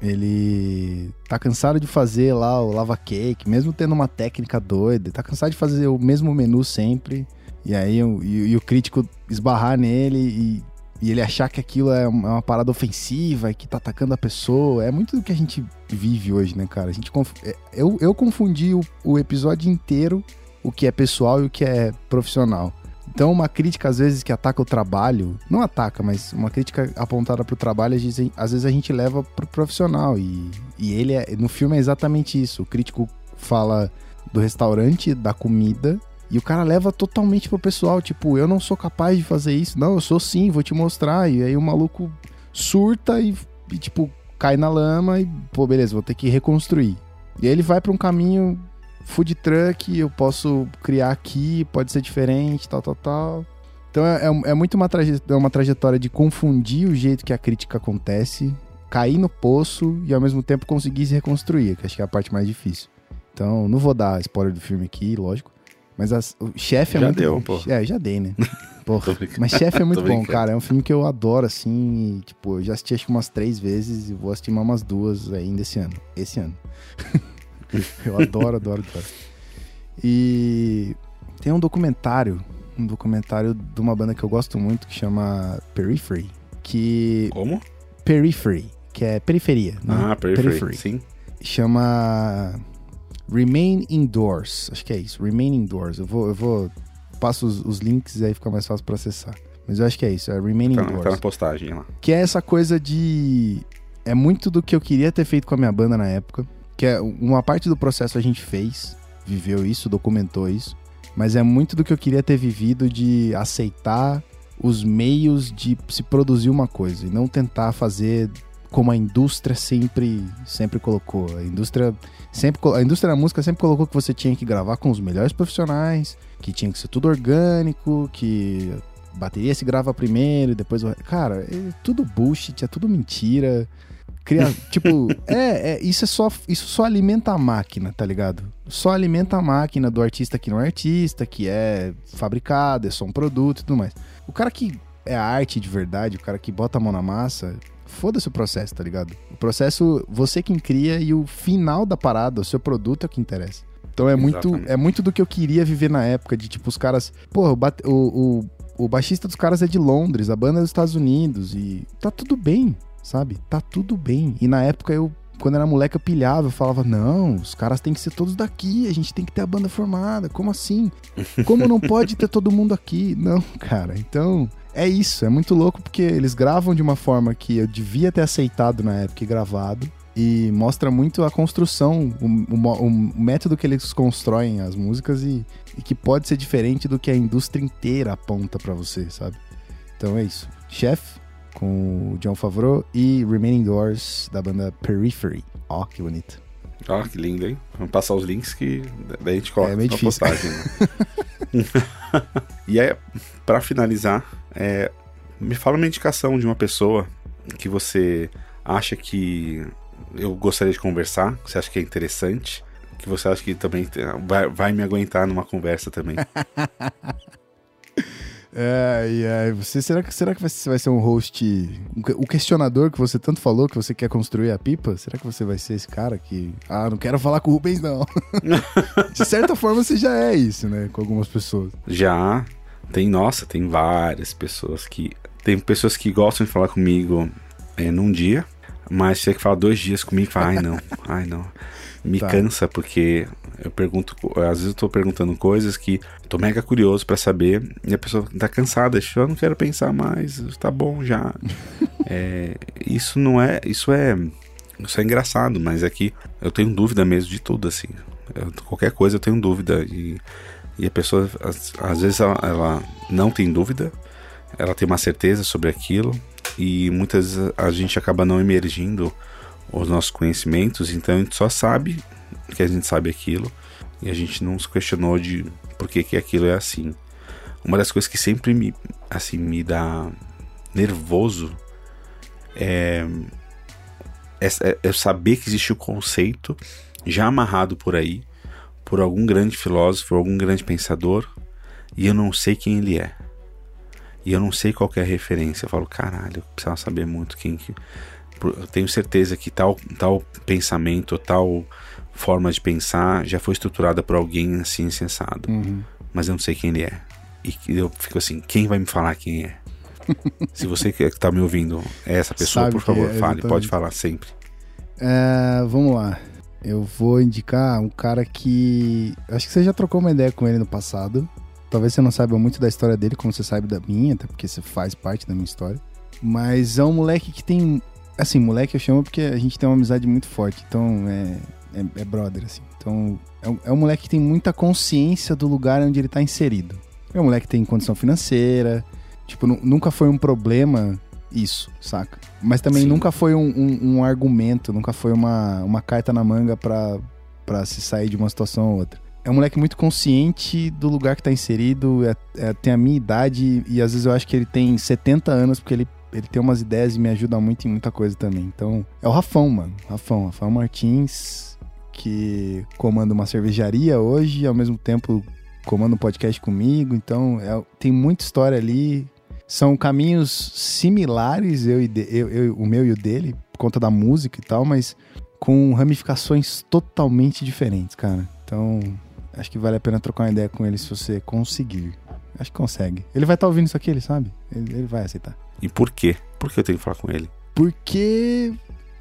Ele tá cansado de fazer lá o lava cake, mesmo tendo uma técnica doida, tá cansado de fazer o mesmo menu sempre. E aí e, e o crítico esbarrar nele e, e, ele achar que aquilo é uma, é uma parada ofensiva que tá atacando a pessoa. É muito do que a gente vive hoje, né, cara? A gente conf... É, eu, eu confundi o, o episódio inteiro o que é pessoal e o que é profissional. Então, uma crítica, às vezes, que ataca o trabalho, não ataca, mas uma crítica apontada pro trabalho, às vezes, a gente leva pro profissional. E, e ele, é, no filme, é exatamente isso. O crítico fala do restaurante, da comida, E o cara leva totalmente pro pessoal, tipo, eu não sou capaz de fazer isso. Não, eu sou sim, vou te mostrar. E aí o maluco surta e, e tipo, cai na lama e, pô, beleza, vou ter que reconstruir. E aí ele vai para um caminho food truck, eu posso criar aqui, pode ser diferente, tal, tal, tal. Então é, é, é muito uma, traje é uma trajetória de confundir o jeito que a crítica acontece, cair no poço e ao mesmo tempo conseguir se reconstruir, que acho que é a parte mais difícil. Então, não vou dar spoiler do filme aqui, lógico. Mas as, o chefe é já muito deu, bom. pô. É, já dei, né? Porra. Mas chefe é muito bom, cara. É um filme que eu adoro, assim. E, tipo, eu já assisti acho que umas três vezes e vou assistir mais umas duas ainda esse ano. Esse ano. eu adoro, adoro, adoro. E tem um documentário, um documentário de uma banda que eu gosto muito que chama Periphery, que Como? Periphery, que é periferia, né? Ah, Periphery. Sim. Chama Remain Indoors, acho que é isso, Remain Indoors. Eu vou, eu vou passo os, os links e aí fica mais fácil pra acessar. Mas eu acho que é isso, é Remain Tá, Indoors. tá na postagem lá. Que é essa coisa de. É muito do que eu queria ter feito com a minha banda na época. Que é uma parte do processo a gente fez, viveu isso, documentou isso. Mas é muito do que eu queria ter vivido de aceitar os meios de se produzir uma coisa e não tentar fazer como a indústria sempre sempre colocou. A indústria sempre a indústria da música sempre colocou que você tinha que gravar com os melhores profissionais, que tinha que ser tudo orgânico, que bateria se grava primeiro e depois o... cara, é tudo bullshit, é tudo mentira. Cria, tipo, é, é, isso é só isso só alimenta a máquina, tá ligado? Só alimenta a máquina do artista que não é artista, que é fabricado, é só um produto e tudo mais. O cara que é arte de verdade, o cara que bota a mão na massa, foda-se o processo, tá ligado? O processo, você quem cria e o final da parada, o seu produto é o que interessa. Então é muito, é muito do que eu queria viver na época, de tipo, os caras. Porra, o, bate- o, o, o baixista dos caras é de Londres, a banda é dos Estados Unidos, e tá tudo bem, sabe? Tá tudo bem. E na época eu, quando era moleque, eu pilhava, eu falava, não, os caras têm que ser todos daqui, a gente tem que ter a banda formada. Como assim? Como não pode ter todo mundo aqui? Não, cara. Então, é isso. É muito louco porque eles gravam de uma forma que eu devia ter aceitado na época e gravado. E mostra muito a construção, o, o o método que eles constroem as músicas e, e que pode ser diferente do que a indústria inteira aponta pra você, sabe? Então é isso. Chef, com o John Favreau e Remaining Doors, da banda Periphery. Ó, que bonito. Ó, que lindo, hein? Vamos passar os links que daí a gente coloca É meio na difícil. postagem. né? e aí, pra finalizar, é, me fala uma indicação de uma pessoa que você acha que eu gostaria de conversar, que você acha que é interessante, que você acha que também vai, vai me aguentar numa conversa também. Ai, ai, você, será, que, será que você vai ser um host. O questionador que você tanto falou que você quer construir a pipa? Será que você vai ser esse cara que. Ah, não quero falar com o Rubens, não. De certa forma, você já é isso, né? Com algumas pessoas. Já tem, nossa, tem várias pessoas que. Tem pessoas que gostam de falar comigo é, num dia, mas é que fala dois dias comigo, fala, ai não, ai não. Me Tá. cansa porque eu pergunto, às vezes eu tô perguntando coisas que tô mega curioso pra saber e a pessoa tá cansada, eu não quero pensar mais, tá bom já. É, isso não é, isso é, isso é engraçado, mas é que eu tenho dúvida mesmo de tudo assim. Eu- qualquer coisa eu tenho dúvida e e a pessoa, às, às vezes, ela, ela não tem dúvida, ela tem uma certeza sobre aquilo, e muitas vezes a gente acaba não emergindo os nossos conhecimentos, então a gente só sabe que a gente sabe aquilo, e a gente não se questionou de por que, que aquilo é assim. Uma das coisas que sempre me, assim, me dá nervoso é, é, é- é saber que existe o conceito já amarrado por aí, por algum grande filósofo, algum grande pensador, e eu não sei quem ele é. E eu não sei qual é a referência. Eu falo, caralho, eu precisava saber muito quem que. Eu tenho certeza que tal, tal pensamento, tal forma de pensar já foi estruturada por alguém assim sensado. Uhum. Mas eu não sei quem ele é. E eu fico assim, quem vai me falar quem é? Se você que tá me ouvindo é essa pessoa, Sabe por favor, é, fale. Pode falar sempre. É, vamos lá. Eu vou indicar um cara que. Acho que você já trocou uma ideia com ele no passado. Talvez você não saiba muito da história dele, como você sabe da minha, até porque você faz parte da minha história. Mas é um moleque que tem. Assim, moleque eu chamo porque a gente tem uma amizade muito forte. Então é, é, é brother, assim. Então, é um, é um moleque que tem muita consciência do lugar onde ele tá inserido. É um moleque que tem condição financeira. Tipo, nunca foi um problema isso, saca? Mas também Sim. nunca foi um, um, um, argumento, nunca foi uma, uma carta na manga pra, pra se sair de uma situação ou outra. É um moleque muito consciente do lugar que tá inserido, é, é, tem a minha idade e às vezes eu acho que ele tem 70 anos porque ele, ele tem umas ideias e me ajuda muito em muita coisa também. Então, é o Rafão, mano. Rafão, Rafael Martins, que comanda uma cervejaria hoje e ao mesmo tempo comanda um podcast comigo. Então, é, tem muita história ali são caminhos similares, eu e de, eu, eu, o meu e o dele, por conta da música e tal, mas com ramificações totalmente diferentes, cara. Então, acho que vale a pena trocar uma ideia com ele se você conseguir. Acho que consegue. Ele vai estar tá ouvindo isso aqui, ele sabe? Ele, ele vai aceitar. E por quê? Por que eu tenho que falar com ele? Porque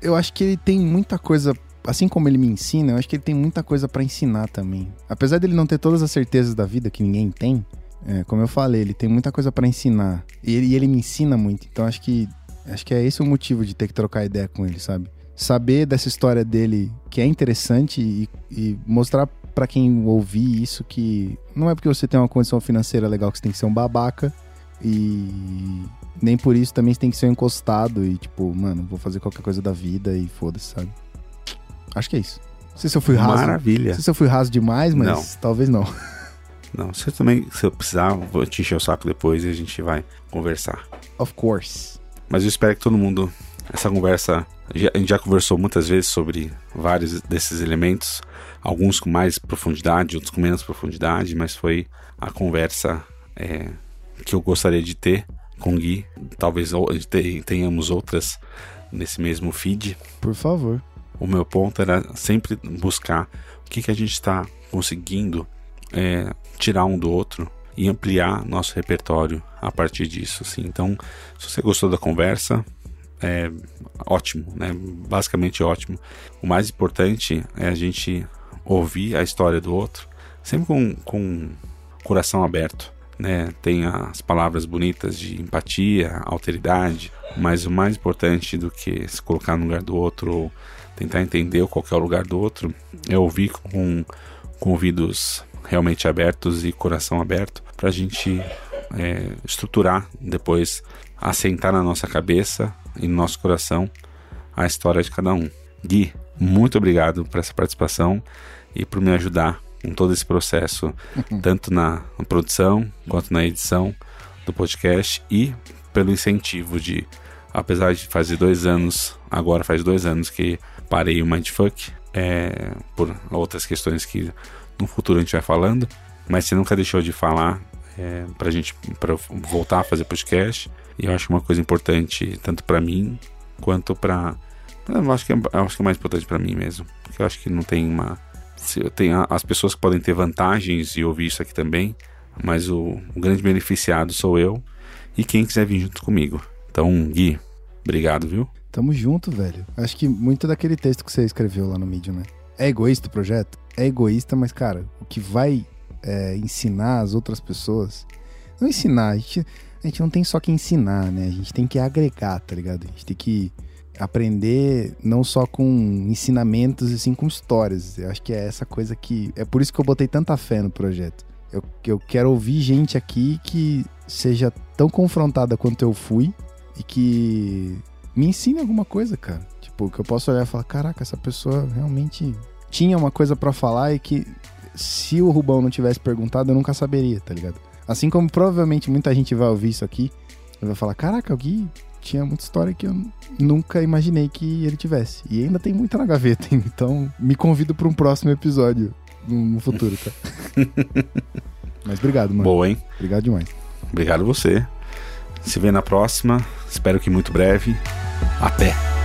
eu acho que ele tem muita coisa assim como ele me ensina, eu acho que ele tem muita coisa para ensinar também. Apesar dele não ter todas as certezas da vida que ninguém tem, é, como eu falei, ele tem muita coisa para ensinar. E ele, ele, me ensina muito. Então acho que acho que é esse o motivo de ter que trocar ideia com ele, sabe? Saber dessa história dele que é interessante e, e mostrar para quem ouvir isso que não é porque você tem uma condição financeira legal que você tem que ser um babaca e nem por isso também você tem que ser um encostado e tipo, mano, vou fazer qualquer coisa da vida e foda-se, sabe? Acho que é isso. Não sei se eu fui raso. Maravilha. Não sei se eu fui raso demais, mas não. talvez não. Não, você também, se eu precisar, vou te encher o saco depois e a gente vai conversar. Of course. Mas eu espero que todo mundo. Essa conversa. A gente já conversou muitas vezes sobre vários desses elementos, alguns com mais profundidade, outros com menos profundidade, mas foi a conversa é, que eu gostaria de ter com o Gui. Talvez tenhamos outras nesse mesmo feed. Por favor. O meu ponto era sempre buscar o que, que a gente está conseguindo é, tirar um do outro e ampliar nosso repertório a partir disso. Assim. Então, se você gostou da conversa, é ótimo, né? Basicamente ótimo. O mais importante é a gente ouvir a história do outro, sempre com, com coração aberto. Né? Tem as palavras bonitas de empatia, alteridade, mas o mais importante do que se colocar no lugar do outro ou tentar entender qual é o lugar do outro é ouvir com, com ouvidos realmente abertos e coração aberto para a gente é, estruturar depois, assentar na nossa cabeça e no nosso coração a história de cada um. Gui, muito obrigado por essa participação e por me ajudar com todo esse processo, tanto na, produção quanto na edição do podcast e pelo incentivo de, apesar de fazer dois anos, agora faz dois anos que parei o Mindfuck, é, por outras questões que no futuro a gente vai falando, mas você nunca deixou de falar é, pra gente pra voltar a fazer podcast. E eu acho uma coisa importante tanto para mim quanto para eu acho que é, eu acho que é mais importante para mim mesmo, porque eu acho que não tem uma tem as pessoas que podem ter vantagens e ouvir isso aqui também, mas o, o grande beneficiado sou eu e quem quiser vir junto comigo. Então, Gui, obrigado, viu? Tamo junto, velho. Acho que muito daquele texto que você escreveu lá no Medium, né? É egoísta o projeto? É egoísta, mas, cara, o que vai é, ensinar as outras pessoas. Não ensinar, a gente, a gente não tem só que ensinar, né? A gente tem que agregar, tá ligado? A gente tem que aprender não só com ensinamentos, e sim com histórias. Eu acho que é essa coisa que. É por isso que eu botei tanta fé no projeto. Eu, eu quero ouvir gente aqui que seja tão confrontada quanto eu fui e que me ensine alguma coisa, cara. Tipo, que eu possa olhar e falar: caraca, essa pessoa realmente tinha uma coisa para falar e que se o Rubão não tivesse perguntado, eu nunca saberia, tá ligado? Assim como provavelmente muita gente vai ouvir isso aqui e vai falar: caraca, o Gui tinha muita história que eu nunca imaginei que ele tivesse. E ainda tem muita na gaveta, então me convido para um próximo episódio no futuro, tá? Mas obrigado, mano. Boa, hein? Obrigado demais. Obrigado você. Se vê na próxima. Espero que muito breve. Até!